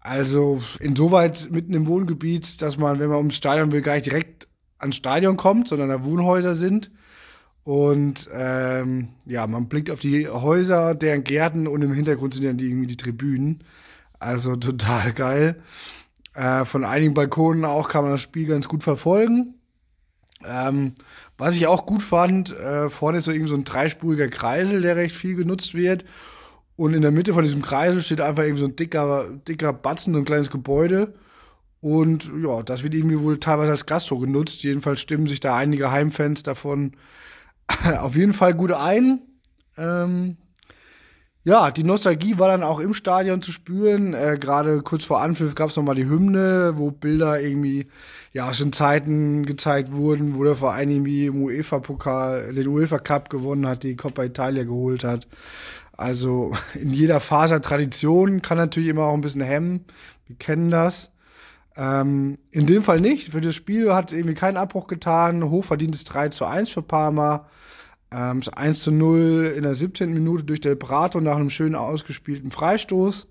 also insoweit mitten im Wohngebiet, dass man, wenn man ums Stadion will, gar nicht direkt ans Stadion kommt, sondern da Wohnhäuser sind. Und ähm, ja, man blickt auf die Häuser, deren Gärten und im Hintergrund sind dann die, irgendwie die Tribünen. Also total geil. Äh, von einigen Balkonen auch kann man das Spiel ganz gut verfolgen. Ähm, was ich auch gut fand, äh, vorne ist so irgendwie so ein dreispuriger Kreisel, der recht viel genutzt wird. Und in der Mitte von diesem Kreisel steht einfach irgendwie so ein dicker, dicker Batzen, so ein kleines Gebäude. Und ja, das wird irgendwie wohl teilweise als Gastro genutzt. Jedenfalls stimmen sich da einige Heimfans davon auf jeden Fall gut ein. Ähm, ja, die Nostalgie war dann auch im Stadion zu spüren. Äh, Gerade kurz vor Anpfiff gab es nochmal die Hymne, wo Bilder irgendwie ja, aus den Zeiten gezeigt wurden, wo der Verein irgendwie im UEFA-Pokal, den UEFA-Cup gewonnen hat, die Coppa Italia geholt hat. Also in jeder Faser Tradition kann natürlich immer auch ein bisschen hemmen. Wir kennen das. Ähm, in dem Fall nicht. Für das Spiel hat irgendwie keinen Abbruch getan. Hochverdientes 3 zu 1 für Parma. Ähm, 1 zu 0 in der 17. Minute durch Del Prato nach einem schönen ausgespielten Freistoß.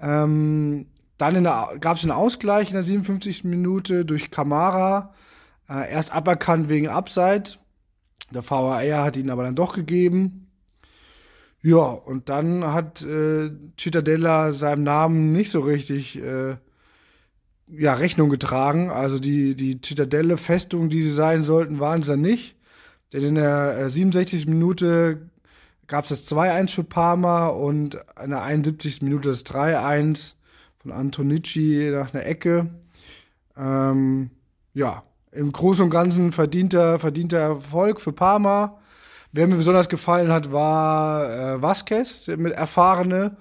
Ähm, dann gab es einen Ausgleich in der 57. Minute durch Kamara. Äh, erst aberkannt wegen Abseits. Der VAR hat ihn aber dann doch gegeben. Ja, und dann hat äh, Cittadella seinem Namen nicht so richtig äh, ja, Rechnung getragen. Also die, die Zitadelle, Festung, die sie sein sollten, waren sie dann nicht. Denn in der äh, 67. Minute gab es das 2-1 für Parma und in der 71. Minute das 3-1 von Antonici nach einer Ecke. Ähm, ja, im Großen und Ganzen verdienter, verdienter Erfolg für Parma. Wer mir besonders gefallen hat, war äh, Vasquez, mit erfahrene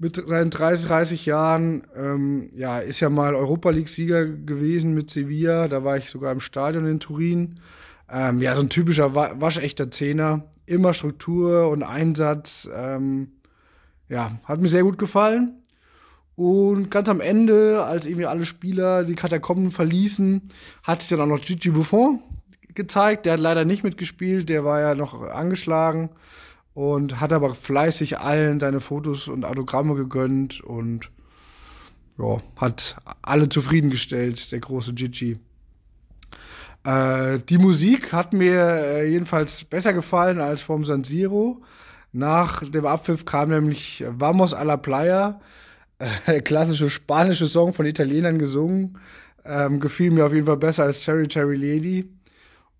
mit seinen 30, 30 Jahren, ähm, ja, ist ja mal Europa League-Sieger gewesen mit Sevilla. Da war ich sogar im Stadion in Turin. Ähm, ja, so ein typischer waschechter Zehner. Immer Struktur und Einsatz. Ähm, ja, hat mir sehr gut gefallen. Und ganz am Ende, als irgendwie alle Spieler die Katakomben verließen, hat sich dann auch noch Gigi Buffon gezeigt. Der hat leider nicht mitgespielt, der war ja noch angeschlagen und hat aber fleißig allen seine Fotos und Autogramme gegönnt und ja, hat alle zufriedengestellt, der große Gigi. Äh, die Musik hat mir äh, jedenfalls besser gefallen als vom San Siro. Nach dem Abpfiff kam nämlich Vamos a la Playa, äh, der klassische spanische Song von Italienern gesungen. Ähm, gefiel mir auf jeden Fall besser als Cherry Cherry Lady.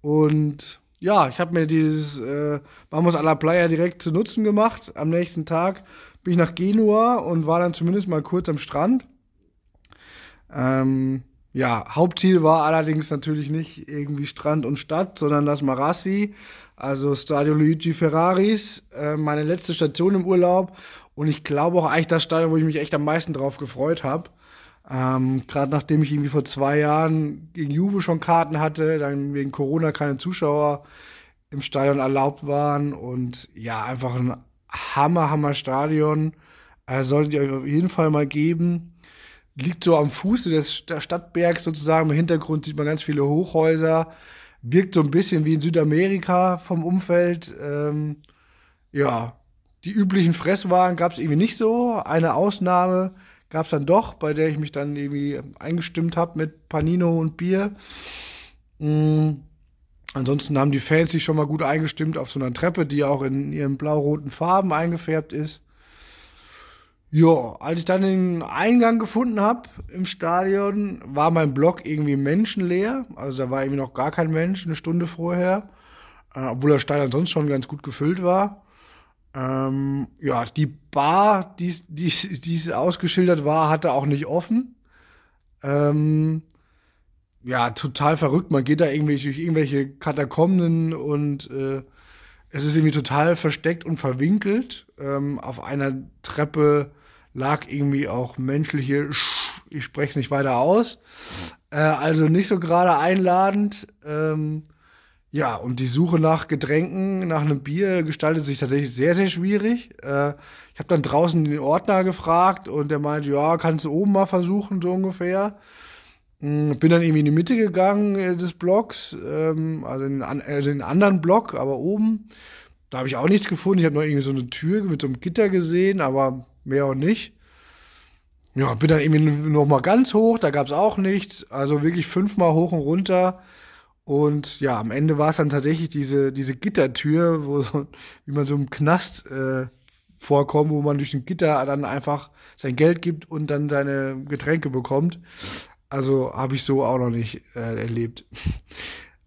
Und ja, ich habe mir dieses äh, Vamos a la Playa direkt zu Nutzen gemacht. Am nächsten Tag bin ich nach Genua und war dann zumindest mal kurz am Strand. Ähm, ja, Hauptziel war allerdings natürlich nicht irgendwie Strand und Stadt, sondern das Marassi, also Stadio Luigi Ferraris, äh, meine letzte Station im Urlaub. Und ich glaube auch eigentlich das Stadion, wo ich mich echt am meisten drauf gefreut habe. Ähm, Gerade nachdem ich irgendwie vor zwei Jahren gegen Juve schon Karten hatte, dann wegen Corona keine Zuschauer im Stadion erlaubt waren und ja, einfach ein Hammer, Hammer Stadion. Äh, solltet ihr euch auf jeden Fall mal geben. Liegt so am Fuße des Stadtbergs sozusagen. Im Hintergrund sieht man ganz viele Hochhäuser. Wirkt so ein bisschen wie in Südamerika vom Umfeld. Ähm, ja, die üblichen Fresswagen gab es irgendwie nicht so. Eine Ausnahme gab es dann doch, bei der ich mich dann irgendwie eingestimmt habe mit Panino und Bier. Mhm. Ansonsten haben die Fans sich schon mal gut eingestimmt auf so einer Treppe, die auch in ihren blau-roten Farben eingefärbt ist. Ja, als ich dann den Eingang gefunden habe im Stadion, war mein Block irgendwie menschenleer. Also da war irgendwie noch gar kein Mensch eine Stunde vorher, äh, obwohl das Stadion sonst schon ganz gut gefüllt war. Ähm, ja, die Bar, die es ausgeschildert war, hatte auch nicht offen. Ähm, ja, total verrückt. Man geht da irgendwie durch irgendwelche Katakomben und äh, es ist irgendwie total versteckt und verwinkelt. Ähm, auf einer Treppe lag irgendwie auch menschliche, ich spreche es nicht weiter aus. Äh, also nicht so gerade einladend. Ähm, ja, und die Suche nach Getränken, nach einem Bier gestaltet sich tatsächlich sehr, sehr schwierig. Äh, ich habe dann draußen den Ordner gefragt und der meinte, ja, kannst du oben mal versuchen, so ungefähr. Hm, bin dann irgendwie in die Mitte gegangen äh, des Blocks, ähm, also, in, also in einen anderen Block, aber oben. Da habe ich auch nichts gefunden. Ich habe noch irgendwie so eine Tür mit so einem Gitter gesehen, aber mehr auch nicht. Ja, bin dann irgendwie noch mal ganz hoch, da gab es auch nichts. Also wirklich fünfmal hoch und runter. Und ja, am Ende war es dann tatsächlich diese, diese Gittertür, wo so, wie man so im Knast äh, vorkommt, wo man durch ein Gitter dann einfach sein Geld gibt und dann seine Getränke bekommt. Also habe ich so auch noch nicht äh, erlebt.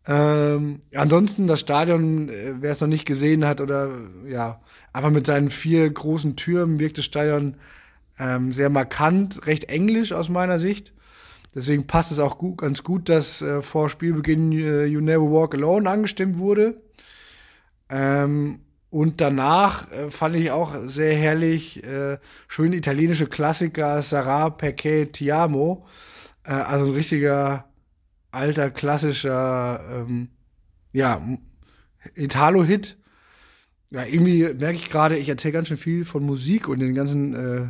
ähm, ansonsten das Stadion, äh, wer es noch nicht gesehen hat oder ja, einfach mit seinen vier großen Türmen wirkt das Stadion ähm, sehr markant, recht englisch aus meiner Sicht. Deswegen passt es auch gut, ganz gut, dass äh, vor Spielbeginn äh, You Never Walk Alone angestimmt wurde. Ähm, und danach äh, fand ich auch sehr herrlich, äh, schöne italienische Klassiker, Sarah Perché Ti Amo. Äh, also ein richtiger alter, klassischer, ähm, ja, Italo-Hit. Ja, irgendwie merke ich gerade, ich erzähle ganz schön viel von Musik und den ganzen äh,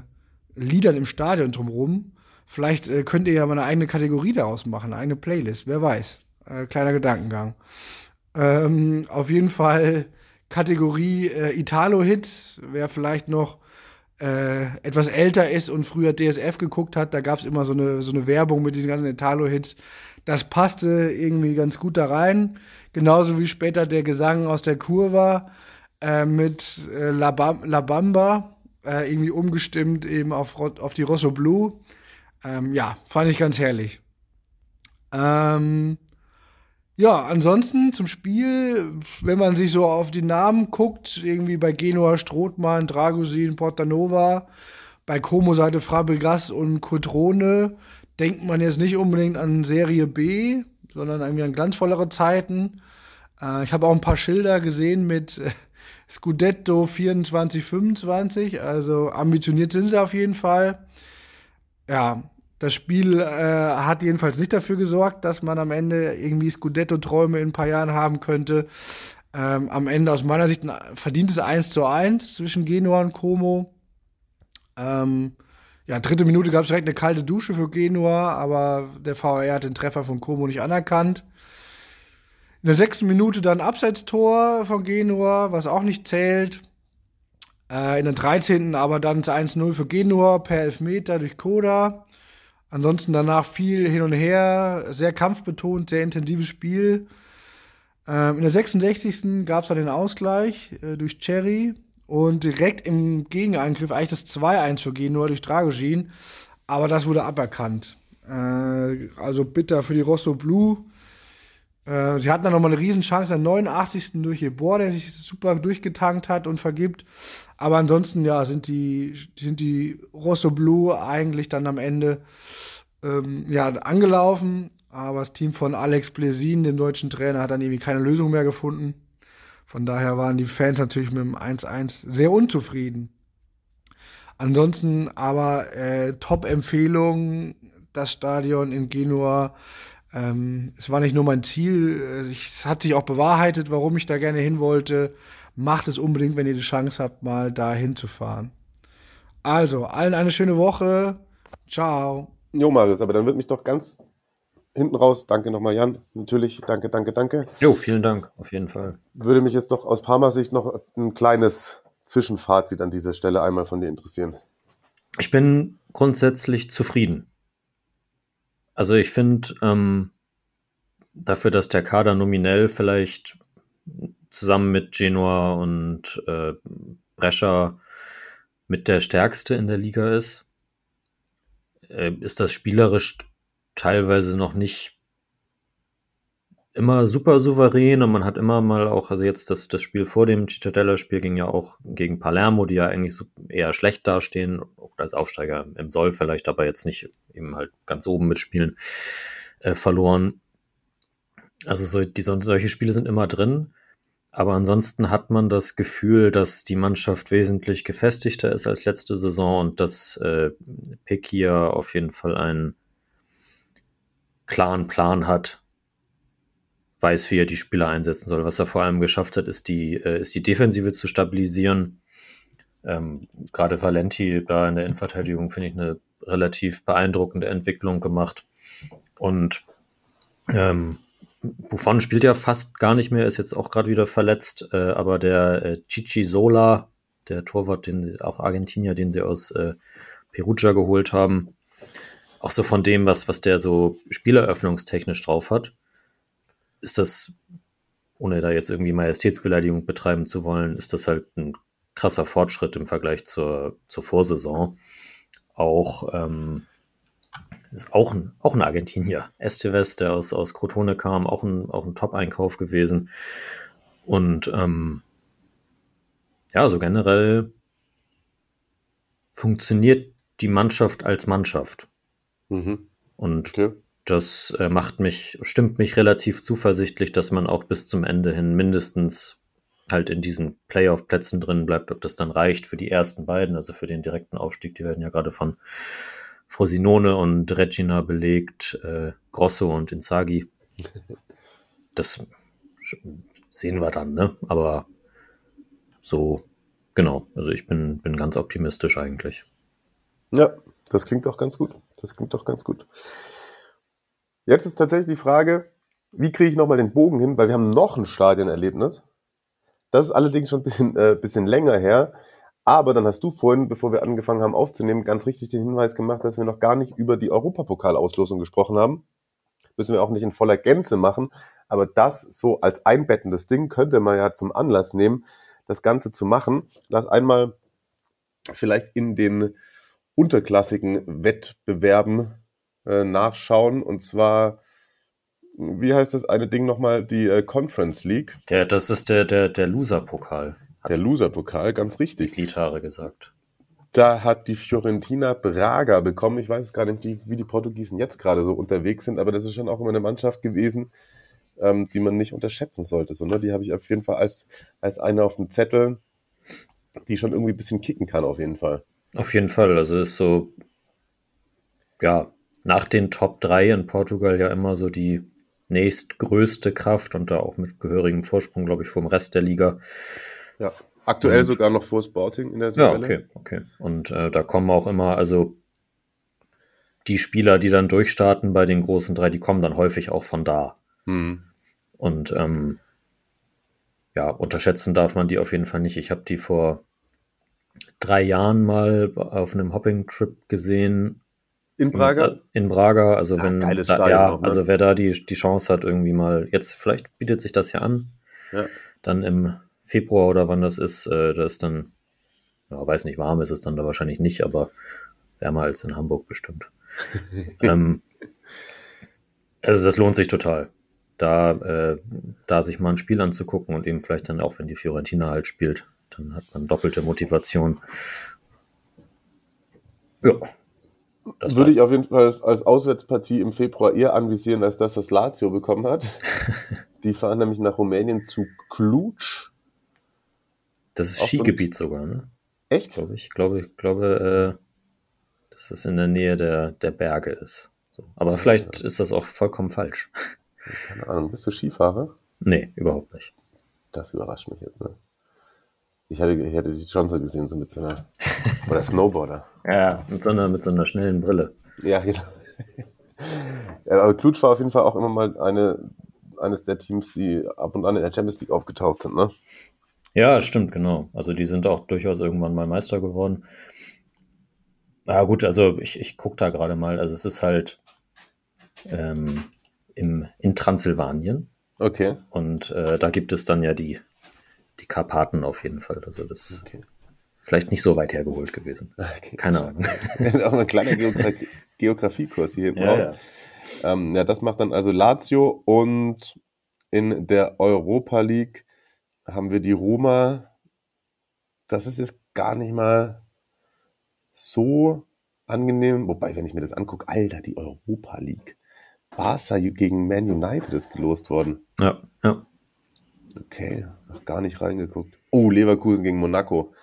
Liedern im Stadion drumherum. Vielleicht äh, könnt ihr ja mal eine eigene Kategorie daraus machen, eine eigene Playlist, wer weiß. Äh, kleiner Gedankengang. Ähm, auf jeden Fall Kategorie äh, Italo-Hits, wer vielleicht noch äh, etwas älter ist und früher DSF geguckt hat, da gab es immer so eine, so eine Werbung mit diesen ganzen Italo-Hits. Das passte irgendwie ganz gut da rein. Genauso wie später der Gesang aus der Kurva äh, mit äh, La, Bam La Bamba, äh, irgendwie umgestimmt eben auf, auf die Rosso Blue. Ähm, ja, fand ich ganz herrlich. Ähm, ja, ansonsten zum Spiel, wenn man sich so auf die Namen guckt, irgendwie bei Genua, Strothmann, Dragosin, Portanova, bei Como Seite Fabregas und Cotrone, denkt man jetzt nicht unbedingt an Serie B, sondern irgendwie an glanzvollere Zeiten. Äh, ich habe auch ein paar Schilder gesehen mit Scudetto 24, 25, also ambitioniert sind sie auf jeden Fall. Ja, das Spiel äh, hat jedenfalls nicht dafür gesorgt, dass man am Ende irgendwie Scudetto-Träume in ein paar Jahren haben könnte. Ähm, am Ende aus meiner Sicht ein verdientes 1 zu 1 zwischen Genua und Como. Ähm, ja, dritte Minute gab es direkt eine kalte Dusche für Genua, aber der VR hat den Treffer von Como nicht anerkannt. In der sechsten Minute dann Abseitstor von Genua, was auch nicht zählt. Äh, in der 13. aber dann 1-0 für Genua per Elfmeter durch Koda. Ansonsten danach viel hin und her, sehr kampfbetont, sehr intensives Spiel. Ähm, in der 66. gab es dann den Ausgleich äh, durch Cherry und direkt im Gegenangriff eigentlich das 2-1 für Genua durch Dragogin. Aber das wurde aberkannt. Äh, also bitter für die Rosso Blue. Äh, sie hatten dann nochmal eine Riesenchance am 89. durch Jebor, der sich super durchgetankt hat und vergibt. Aber ansonsten, ja, sind die, sind die Rosso Blue eigentlich dann am Ende ähm, ja, angelaufen. Aber das Team von Alex Blesin, dem deutschen Trainer, hat dann irgendwie keine Lösung mehr gefunden. Von daher waren die Fans natürlich mit dem 1-1 sehr unzufrieden. Ansonsten aber äh, Top-Empfehlung, das Stadion in Genua Ähm, es war nicht nur mein Ziel, es hat sich auch bewahrheitet, warum ich da gerne hin wollte. Macht es unbedingt, wenn ihr die Chance habt, mal da hinzufahren. Also, allen eine schöne Woche. Ciao. Jo, Marius, aber dann wird mich doch ganz hinten raus, danke nochmal Jan, natürlich, danke, danke, danke. Jo, vielen Dank, auf jeden Fall. Würde mich jetzt doch aus Parma Sicht noch ein kleines Zwischenfazit an dieser Stelle einmal von dir interessieren. Ich bin grundsätzlich zufrieden. Also ich finde, ähm, dafür, dass der Kader nominell vielleicht zusammen mit Genua und äh, Brescia mit der stärkste in der Liga ist, äh, ist das spielerisch teilweise noch nicht immer super souverän und man hat immer mal auch, also jetzt das, das Spiel vor dem Cittadella-Spiel ging ja auch gegen Palermo, die ja eigentlich so eher schlecht dastehen, als Aufsteiger im Soll vielleicht, aber jetzt nicht eben halt ganz oben mitspielen, äh, verloren. Also so, diese, solche Spiele sind immer drin. Aber ansonsten hat man das Gefühl, dass die Mannschaft wesentlich gefestigter ist als letzte Saison und dass äh, hier auf jeden Fall einen klaren Plan hat, weiß, wie er die Spieler einsetzen soll. Was er vor allem geschafft hat, ist die, äh, ist die Defensive zu stabilisieren. Ähm, Gerade Valenti da in der Innenverteidigung finde ich eine relativ beeindruckende Entwicklung gemacht. Und ähm, Buffon spielt ja fast gar nicht mehr, ist jetzt auch gerade wieder verletzt, äh, aber der äh, Chichi Sola, der Torwart, den sie, auch Argentinier, den sie aus äh, Perugia geholt haben, auch so von dem, was, was der so spieleröffnungstechnisch drauf hat, ist das, ohne da jetzt irgendwie Majestätsbeleidigung betreiben zu wollen, ist das halt ein krasser Fortschritt im Vergleich zur, zur Vorsaison. Auch ähm, ist auch ein, auch ein Argentinier. Esteves, der aus, aus Crotone kam, auch ein, auch ein Top-Einkauf gewesen. Und ähm, ja, so generell funktioniert die Mannschaft als Mannschaft. Mhm. Und okay. Das äh, macht mich, stimmt mich relativ zuversichtlich, dass man auch bis zum Ende hin mindestens halt in diesen Playoff-Plätzen drin bleibt, ob das dann reicht für die ersten beiden, also für den direkten Aufstieg, die werden ja gerade von Frosinone und Regina belegt, äh, Grosso und Inzaghi. Das sehen wir dann, ne? Aber so, genau. Also ich bin, bin ganz optimistisch eigentlich. Ja, das klingt doch ganz gut. Das klingt doch ganz gut. Jetzt ist tatsächlich die Frage, wie kriege ich nochmal den Bogen hin, weil wir haben noch ein Stadionerlebnis. Das ist allerdings schon ein bisschen, äh, bisschen länger her. Aber dann hast du vorhin, bevor wir angefangen haben aufzunehmen, ganz richtig den Hinweis gemacht, dass wir noch gar nicht über die Europapokal-Auslosung gesprochen haben. Müssen wir auch nicht in voller Gänze machen. Aber das so als einbettendes Ding könnte man ja zum Anlass nehmen, das Ganze zu machen. Lass einmal vielleicht in den unterklassigen Wettbewerben äh, nachschauen. Und zwar, wie heißt das eine Ding nochmal? Die äh, Conference League. Der, das ist der, der, der Loser-Pokal. Der Loser-Pokal, ganz richtig. Liedhaare gesagt. Da hat die Fiorentina Braga bekommen. Ich weiß gar nicht, wie die Portugiesen jetzt gerade so unterwegs sind, aber das ist schon auch immer eine Mannschaft gewesen, ähm, die man nicht unterschätzen sollte. So, ne? Die habe ich auf jeden Fall als, als eine auf dem Zettel, die schon irgendwie ein bisschen kicken kann, auf jeden Fall. Auf jeden Fall. Also ist so, ja, nach den Top 3 in Portugal ja immer so die nächstgrößte Kraft und da auch mit gehörigem Vorsprung, glaube ich, vom Rest der Liga. Ja, aktuell und, sogar noch vor Sporting in der Tabelle. Ja, okay, okay. Und äh, da kommen auch immer, also die Spieler, die dann durchstarten bei den großen drei, die kommen dann häufig auch von da. Mhm. Und ähm, ja, unterschätzen darf man die auf jeden Fall nicht. Ich habe die vor drei Jahren mal auf einem Hopping-Trip gesehen. In Braga? In Braga, also ja, wenn da, ja, auch, ne? also wer da die, die Chance hat, irgendwie mal, jetzt vielleicht bietet sich das ja an, ja. dann im Februar oder wann das ist, äh, das ist dann, ja, weiß nicht, warm ist es dann da wahrscheinlich nicht, aber wärmer als in Hamburg bestimmt. ähm, also das lohnt sich total, da, äh, da sich mal ein Spiel anzugucken und eben vielleicht dann auch, wenn die Fiorentina halt spielt, dann hat man doppelte Motivation. Ja. Das Würde ich auf jeden Fall als Auswärtspartie im Februar eher anvisieren als das, was Lazio bekommen hat. Die fahren nämlich nach Rumänien zu Cluj. Das ist Auch Skigebiet so sogar, ne? Echt? Glaube ich. Glaube, ich glaube, äh, dass es in der Nähe der, der Berge ist. So. Aber vielleicht ist das auch vollkommen falsch. Keine Ahnung, bist du Skifahrer? Nee, überhaupt nicht. Das überrascht mich jetzt, ne? Ich hätte, ich hätte die so gesehen, so mit so einer, oder Snowboarder. Ja, mit so einer, mit so einer schnellen Brille. Ja, genau. ja, aber Klutsch war auf jeden Fall auch immer mal eine, eines der Teams, die ab und an in der Champions League aufgetaucht sind, ne? Ja, stimmt, genau. Also die sind auch durchaus irgendwann mal Meister geworden. Na gut, also ich, ich gucke da gerade mal. Also es ist halt ähm, im, in Transsilvanien. Okay. Und äh, da gibt es dann ja die, die Karpaten auf jeden Fall. Also das Okay. vielleicht nicht so weit hergeholt gewesen. okay. Keine Ahnung. auch ein kleiner Geogra Geografiekurs hier hinten Ja, raus. Ähm, ja, das macht dann also Lazio und in der Europa League haben wir die Roma. Das ist jetzt gar nicht mal so angenehm. Wobei, wenn ich mir das angucke, Alter, die Europa League. Barca gegen Man United ist gelost worden. Ja, ja. Okay, noch gar nicht reingeguckt. Oh, Leverkusen gegen Monaco.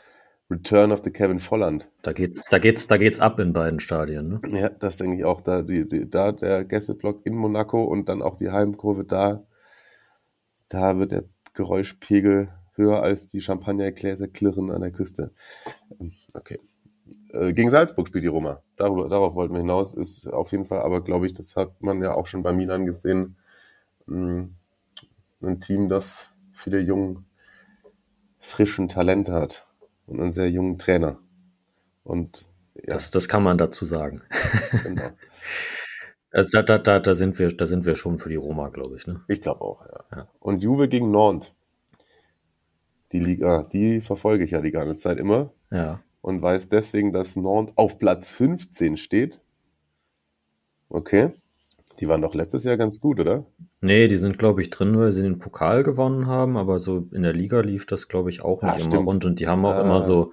Return of the Kevin Volland. Da geht's, da geht's, da geht's ab in beiden Stadien. Ne? Ja, das denke ich auch. Da, die, die, da der Gästeblock in Monaco und dann auch die Heimkurve da. Da wird der Geräuschpegel höher als die Champagnergläser klirren an der Küste. Okay. Äh, Gegen Salzburg spielt die Roma. Darüber, darauf wollten wir hinaus. Ist auf jeden Fall, aber glaube ich, das hat man ja auch schon bei Milan gesehen. mh, Ein Team, das viele jungen, frischen Talente hat und einen sehr jungen Trainer. Und ja, Das, das kann man dazu sagen. genau. Also da, da, da, da sind wir, da sind wir schon für die Roma, glaube ich. Ne? Ich glaube auch, ja. Ja. Und Juve gegen Nantes. Die Liga, die verfolge ich ja die ganze Zeit immer Ja. und weiß deswegen, dass Nantes auf Platz 15 steht. Okay. Die waren doch letztes Jahr ganz gut, oder? Nee, die sind, glaube ich, drin, weil sie den Pokal gewonnen haben, aber so in der Liga lief das, glaube ich, auch nicht Ah, immer stimmt. rund. Und die haben auch Ah. immer so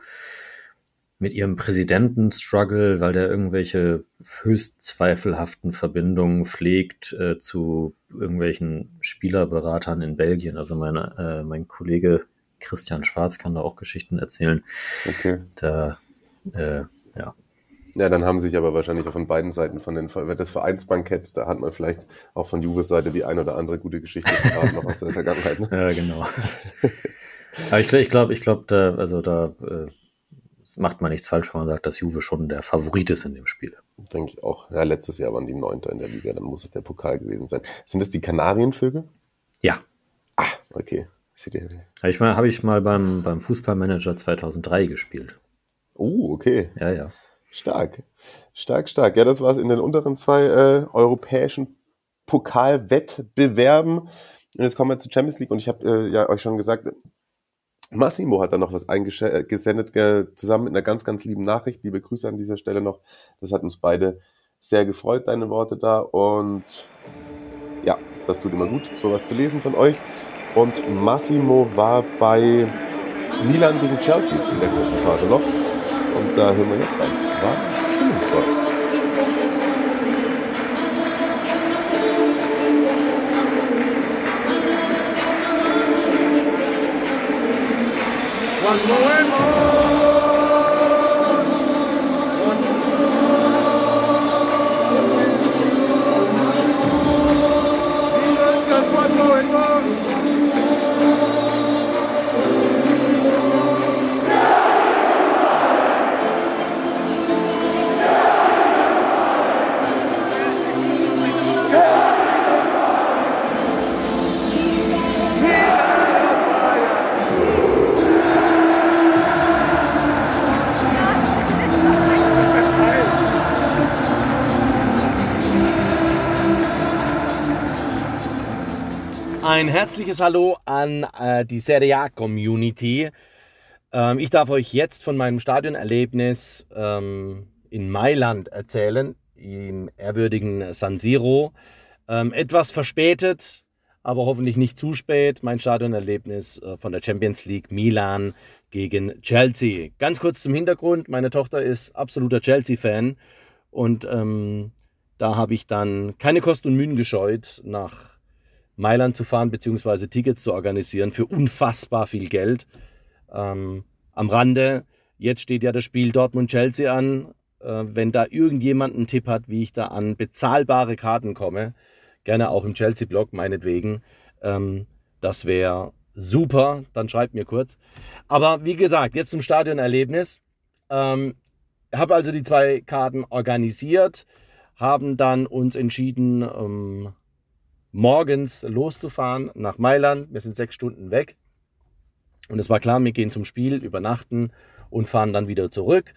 mit ihrem Präsidenten Struggle, weil der irgendwelche höchst zweifelhaften Verbindungen pflegt äh, zu irgendwelchen Spielerberatern in Belgien. Also meine, äh, mein Kollege Christian Schwarz kann da auch Geschichten erzählen. Okay. Da, äh, ja. Ja, dann haben sich aber wahrscheinlich auch von beiden Seiten von den das Vereinsbankett, da hat man vielleicht auch von Juves Seite die ein oder andere gute Geschichte noch aus der Vergangenheit. Ne? Ja, genau. Aber ich glaube, ich glaube, ich glaub, da, also da äh, macht man nichts falsch, wenn man sagt, dass Juve schon der Favorit ist in dem Spiel. Denke ich auch. Ja, letztes Jahr waren die Neunter in der Liga, dann muss es der Pokal gewesen sein. Sind das die Kanarienvögel? Ja. Ah, okay. Habe ich mal, habe ich mal beim, beim Fußballmanager 2003 gespielt. Oh, okay. Ja, ja. Stark. Stark, stark. Ja, das war es in den unteren zwei äh, europäischen Pokalwettbewerben. Und jetzt kommen wir zur Champions League und ich habe äh, ja euch schon gesagt, Massimo hat da noch was eingesendet, äh, zusammen mit einer ganz, ganz lieben Nachricht. Liebe Grüße an dieser Stelle noch. Das hat uns beide sehr gefreut, deine Worte da. Und ja, das tut immer gut, sowas zu lesen von euch. Und Massimo war bei Milan gegen Chelsea in der Gruppenphase noch. Und da hören wir jetzt rein. War stimmungsvoll. Cuando hemos Ein herzliches Hallo an äh, die Serie A Community. Ähm, ich darf euch jetzt von meinem Stadionerlebnis ähm, in Mailand erzählen, im ehrwürdigen San Siro. Ähm, etwas verspätet, aber hoffentlich nicht zu spät. Mein Stadionerlebnis äh, von der Champions League Milan gegen Chelsea. Ganz kurz zum Hintergrund: Meine Tochter ist absoluter Chelsea-Fan und ähm, da habe ich dann keine Kosten und Mühen gescheut, nach Mailand zu fahren beziehungsweise Tickets zu organisieren für unfassbar viel Geld. Ähm, am Rande, jetzt steht ja das Spiel Dortmund-Chelsea an. äh, wenn da irgendjemand einen Tipp hat, wie ich da an bezahlbare Karten komme, gerne auch im Chelsea-Blog meinetwegen, ähm, das wäre super, dann schreibt mir kurz. Aber wie gesagt, jetzt zum Stadionerlebnis. Ähm, habe also die zwei Karten organisiert, haben dann uns entschieden, ähm, morgens loszufahren nach Mailand. Wir sind sechs Stunden weg. Und es war klar, wir gehen zum Spiel, übernachten und fahren dann wieder zurück.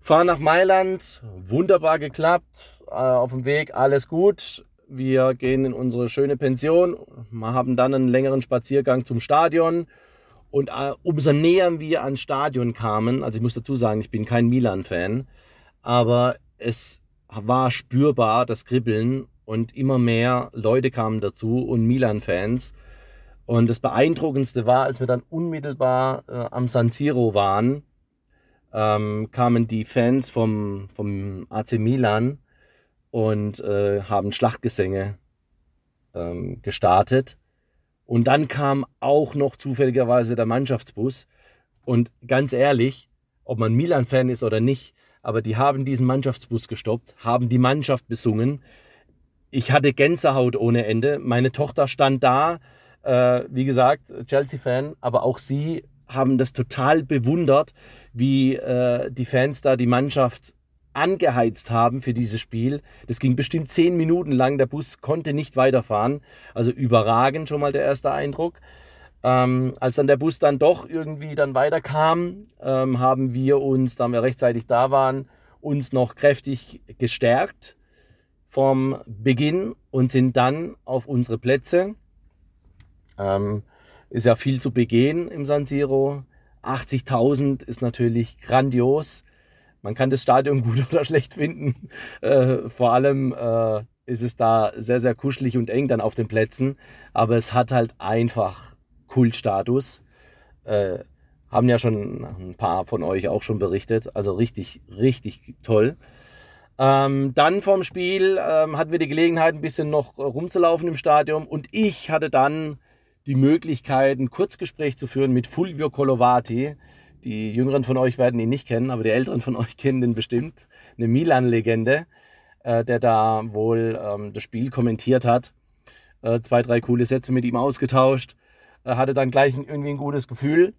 Fahren nach Mailand, wunderbar geklappt, äh, auf dem Weg alles gut. Wir gehen in unsere schöne Pension, wir haben dann einen längeren Spaziergang zum Stadion. Und äh, umso näher wir ans Stadion kamen, also ich muss dazu sagen, ich bin kein Milan-Fan, aber es war spürbar, das Kribbeln und immer mehr Leute kamen dazu und Milan-Fans. Und das Beeindruckendste war, als wir dann unmittelbar äh, am San Siro waren, ähm, kamen die Fans vom, vom AC Milan und äh, haben Schlachtgesänge ähm, gestartet. Und dann kam auch noch zufälligerweise der Mannschaftsbus. Und ganz ehrlich, ob man Milan-Fan ist oder nicht, aber die haben diesen Mannschaftsbus gestoppt, haben die Mannschaft besungen. Ich hatte Gänsehaut ohne Ende. Meine Tochter stand da, äh, wie gesagt, Chelsea-Fan, aber auch sie haben das total bewundert, wie äh, die Fans da die Mannschaft angeheizt haben für dieses Spiel. Das ging bestimmt zehn Minuten lang. Der Bus konnte nicht weiterfahren. Also überragend schon mal der erste Eindruck. Ähm, als dann der Bus dann doch irgendwie dann weiterkam, ähm, haben wir uns, da wir rechtzeitig da waren, uns noch kräftig gestärkt vom Beginn und sind dann auf unsere Plätze ähm, ist ja viel zu begehen im San Siro. 80.000 ist natürlich grandios. Man kann das Stadion gut oder schlecht finden. Äh, vor allem äh, ist es da sehr, sehr kuschelig und eng dann auf den Plätzen. Aber es hat halt einfach Kultstatus. Äh, haben ja schon ein paar von euch auch schon berichtet. Also richtig, richtig toll. Ähm, dann vom Spiel ähm, hatten wir die Gelegenheit, ein bisschen noch rumzulaufen im Stadion. Und ich hatte dann die Möglichkeit, ein Kurzgespräch zu führen mit Fulvio Colovati. Die Jüngeren von euch werden ihn nicht kennen, aber die Älteren von euch kennen ihn bestimmt. Eine Milan-Legende, äh, der da wohl ähm, das Spiel kommentiert hat. Äh, zwei, drei coole Sätze mit ihm ausgetauscht. Äh, hatte dann gleich irgendwie ein gutes Gefühl.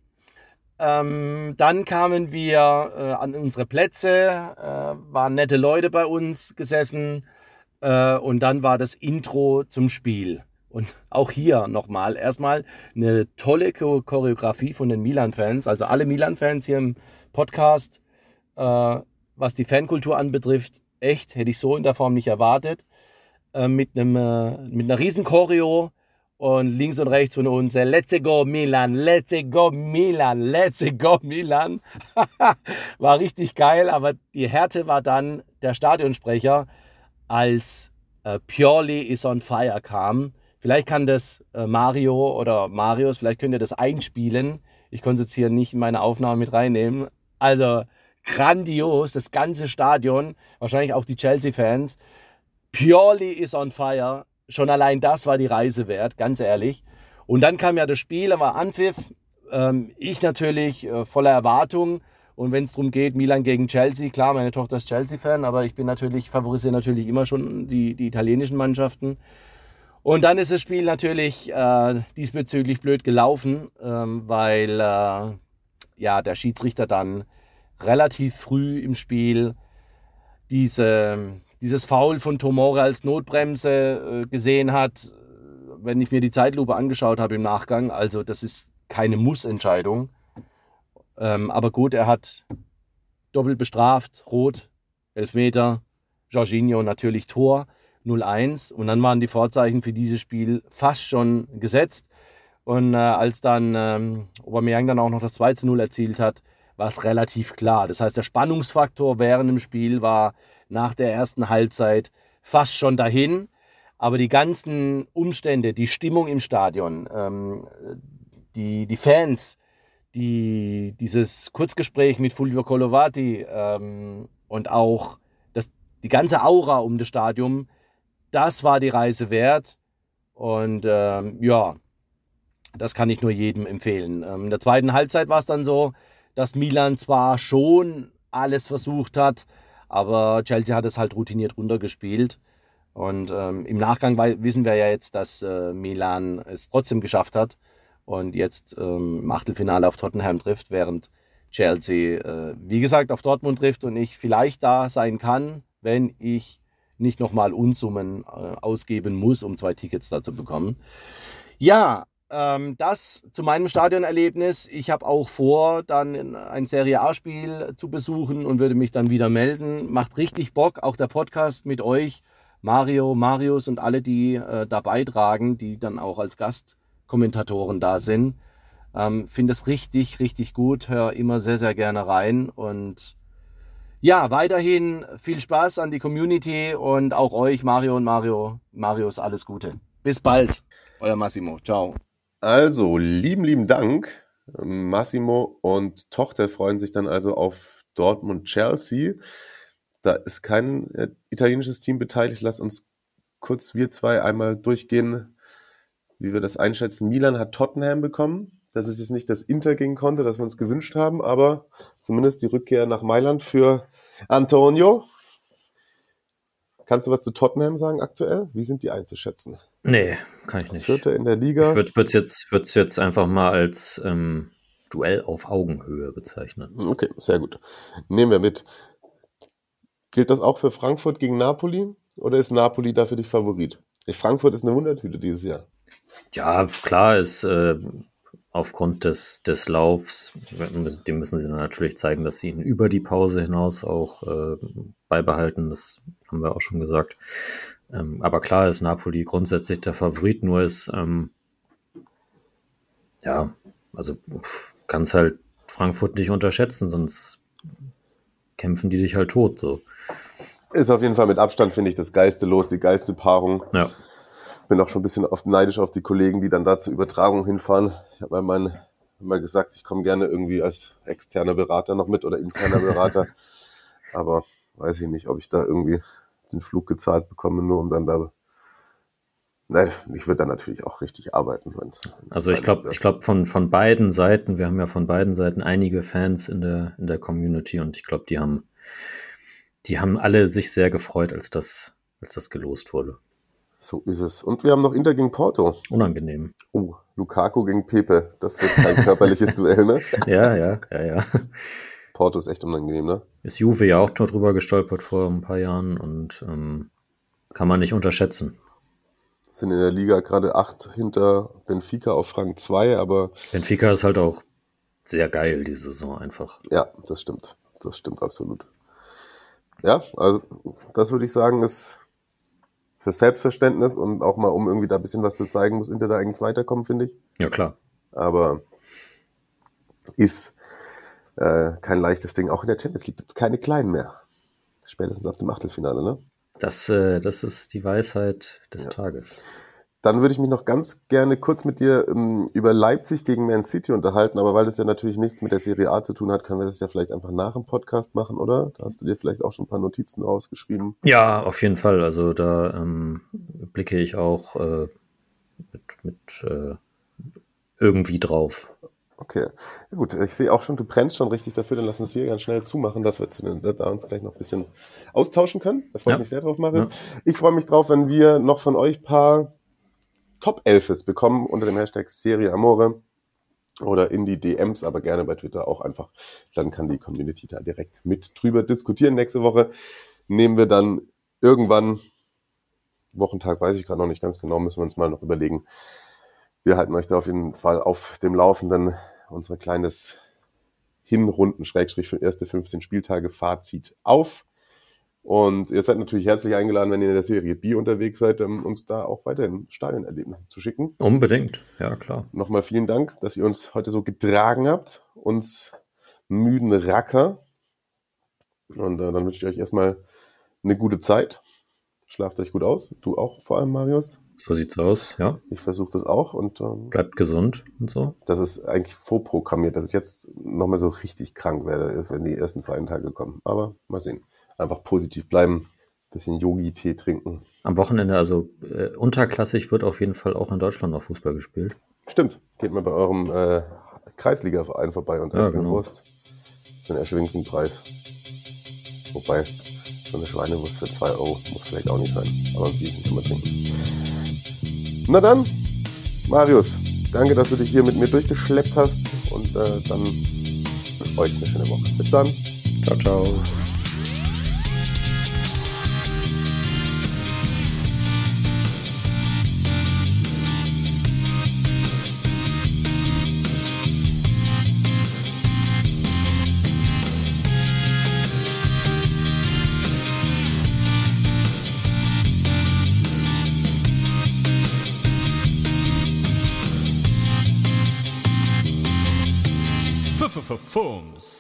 Ähm, dann kamen wir äh, an unsere Plätze, äh, waren nette Leute bei uns gesessen äh, und dann war das Intro zum Spiel. Und auch hier nochmal erstmal eine tolle Choreografie von den Milan-Fans, also alle Milan-Fans hier im Podcast, äh, was die Fankultur anbetrifft, echt, hätte ich so in der Form nicht erwartet. Äh, mit, einem, äh, mit einer riesen Choreo und links und rechts von uns, äh, let's go Milan, let's go Milan, let's go Milan. war richtig geil, aber die Härte war dann der Stadionsprecher, als äh, Pioli is on fire kam Vielleicht kann das äh, Mario oder Marius, vielleicht könnt ihr das einspielen. Ich konnte es hier nicht in meine Aufnahme mit reinnehmen. Also grandios, das ganze Stadion, wahrscheinlich auch die Chelsea-Fans. Purely is on fire. Schon allein das war die Reise wert, ganz ehrlich. Und dann kam ja das Spiel, da war Anpfiff. Ähm, ich natürlich äh, voller Erwartung. Und wenn es darum geht, Milan gegen Chelsea, klar, meine Tochter ist Chelsea-Fan, aber ich bin natürlich, favorisiere natürlich immer schon die, die italienischen Mannschaften. Und dann ist das Spiel natürlich äh, diesbezüglich blöd gelaufen, ähm, weil äh, ja, der Schiedsrichter dann relativ früh im Spiel diese, dieses Foul von Tomore als Notbremse äh, gesehen hat. Wenn ich mir die Zeitlupe angeschaut habe im Nachgang, also das ist keine Muss-Entscheidung. Ähm, aber gut, er hat doppelt bestraft, rot, Elfmeter, Jorginho natürlich Tor. 0-1 und dann waren die Vorzeichen für dieses Spiel fast schon gesetzt. Und äh, als dann ähm, Aubameyang dann auch noch das 2-0 erzielt hat, war es relativ klar. Das heißt, der Spannungsfaktor während dem Spiel war nach der ersten Halbzeit fast schon dahin. Aber die ganzen Umstände, die Stimmung im Stadion, ähm, die, die Fans, die, dieses Kurzgespräch mit Fulvio Colovati ähm, und auch das, die ganze Aura um das Stadion das war die Reise wert. Und ähm, ja, das kann ich nur jedem empfehlen. Ähm, in der zweiten Halbzeit war es dann so, dass Milan zwar schon alles versucht hat, Aber Chelsea hat es halt routiniert runtergespielt. Und ähm, im Nachgang wissen wir ja jetzt, dass äh, Milan es trotzdem geschafft hat und jetzt ähm, im Achtelfinale auf Tottenham trifft, während Chelsea, äh, wie gesagt, auf Dortmund trifft und ich vielleicht da sein kann, wenn ich nicht nochmal Unsummen äh, ausgeben muss, um zwei Tickets da zu bekommen. Ja, ähm, das zu meinem Stadionerlebnis. Ich habe auch vor, dann ein Serie A-Spiel zu besuchen und würde mich dann wieder melden. Macht richtig Bock, auch der Podcast mit euch, Mario, Marius und alle, die äh, da beitragen, die dann auch als Gastkommentatoren da sind. Ähm, Finde es richtig, richtig gut. Hör immer sehr, sehr gerne rein. Und ja, weiterhin viel Spaß an die Community und auch euch, Mario und Mario. Marius, alles Gute. Bis bald. Euer Massimo. Ciao. Also, lieben, lieben Dank. Massimo und Tochter freuen sich dann also auf Dortmund-Chelsea. Da ist kein äh, italienisches Team beteiligt. Lass uns kurz wir zwei einmal durchgehen, wie wir das einschätzen. Milan hat Tottenham bekommen dass es jetzt nicht das Inter gehen konnte, das wir uns gewünscht haben, aber zumindest die Rückkehr nach Mailand für Antonio. Kannst du was zu Tottenham sagen aktuell? Wie sind die einzuschätzen? Nee, kann ich nicht. Vierter in der Liga. Ich würde es jetzt, würd's jetzt einfach mal als ähm, Duell auf Augenhöhe bezeichnen. Okay, sehr gut. Nehmen wir mit. Gilt das auch für Frankfurt gegen Napoli? Oder ist Napoli dafür die Favorit? Frankfurt ist eine Wundertüte dieses Jahr. Ja, klar ist äh, aufgrund des, des Laufs, dem müssen sie dann natürlich zeigen, dass sie ihn über die Pause hinaus auch äh, beibehalten. Das haben wir auch schon gesagt. Ähm, aber klar ist Napoli grundsätzlich der Favorit, nur ist, ähm, ja, also kann es halt Frankfurt nicht unterschätzen, sonst kämpfen die dich halt tot, so. Ist auf jeden Fall mit Abstand, finde ich, das geilste Los, die geilste Paarung. Ja bin auch schon ein bisschen oft neidisch auf die Kollegen, die dann da zur Übertragung hinfahren. Ich habe mal, mal gesagt, ich komme gerne irgendwie als externer Berater noch mit oder interner Berater. Aber weiß ich nicht, ob ich da irgendwie den Flug gezahlt bekomme, nur um dann da. Nein, ich würde dann natürlich auch richtig arbeiten. Wenn's, wenn's also ich glaube, ich glaube von von beiden Seiten. Wir haben ja von beiden Seiten einige Fans in der in der Community und ich glaube, die haben die haben alle sich sehr gefreut, als das als das gelost wurde. So ist es. Und wir haben noch Inter gegen Porto. Unangenehm. Oh, Lukaku gegen Pepe. Das wird kein körperliches Duell, ne? Ja, ja, ja, ja. Porto ist echt unangenehm, ne? Ist Juve ja auch drüber gestolpert vor ein paar Jahren und ähm, kann man nicht unterschätzen. Sind in der Liga gerade acht hinter Benfica auf Rang 2, aber. Benfica ist halt auch sehr geil, die Saison einfach. Ja, das stimmt. Das stimmt absolut. Ja, also das würde ich sagen, ist für Selbstverständnis und auch mal, um irgendwie da ein bisschen was zu zeigen, muss Inter da eigentlich weiterkommen, finde ich. Ja, klar. Aber ist äh, kein leichtes Ding. Auch in der Champions League gibt es keine Kleinen mehr. Spätestens ab dem Achtelfinale, ne? Das, äh, das ist die Weisheit des ja. Tages. Dann würde ich mich noch ganz gerne kurz mit dir ähm, über Leipzig gegen Man City unterhalten, aber weil das ja natürlich nichts mit der Serie A zu tun hat, können wir das ja vielleicht einfach nach dem Podcast machen, oder? Da hast du dir vielleicht auch schon ein paar Notizen rausgeschrieben. Ja, auf jeden Fall. Also da ähm, blicke ich auch äh, mit, mit äh, irgendwie drauf. Okay, ja, gut. Ich sehe auch schon, du brennst schon richtig dafür. Dann lass uns hier ganz schnell zumachen, dass wir zu den, da uns gleich noch ein bisschen austauschen können. Da freue ich ja. mich sehr drauf, Marius. Ja. Ich freue mich drauf, wenn wir noch von euch paar Top Elfes bekommen unter dem Hashtag Serie Amore oder in die DMs, aber gerne bei Twitter auch einfach. Dann kann die Community da direkt mit drüber diskutieren. Nächste Woche nehmen wir dann irgendwann, Wochentag weiß ich gerade noch nicht ganz genau, müssen wir uns mal noch überlegen. Wir halten euch da auf jeden Fall auf dem Laufenden. Unser kleines Hinrunden, Schrägstrich für erste 15 Spieltage Fazit auf. Und ihr seid natürlich herzlich eingeladen, wenn ihr in der Serie B unterwegs seid, um uns da auch weiterhin Stadionerlebnisse zu schicken. Unbedingt, ja klar. Nochmal vielen Dank, dass ihr uns heute so getragen habt, uns müden Racker. Und äh, dann wünsche ich euch erstmal eine gute Zeit. Schlaft euch gut aus. Du auch vor allem, Marius. So sieht's aus, ja. Ich versuche das auch und ähm, bleibt gesund und so. Das ist eigentlich vorprogrammiert, dass ich jetzt nochmal so richtig krank werde, wenn die ersten freien Tage kommen. Aber mal sehen einfach positiv bleiben, bisschen Yogi-Tee trinken. Am Wochenende, also äh, unterklassig wird auf jeden Fall auch in Deutschland noch Fußball gespielt. Stimmt. Geht mal bei eurem äh, Kreisliga-Verein vorbei und ja, esst genau. Wurst. Für einen erschwinglichen Preis. Wobei, So eine Schweinewurst für 2 Euro muss vielleicht auch nicht sein. Aber Bier kann man trinken. Na dann, Marius, danke, dass du dich hier mit mir durchgeschleppt hast und äh, dann euch eine schöne Woche. Bis dann. Ciao, ciao. Forms.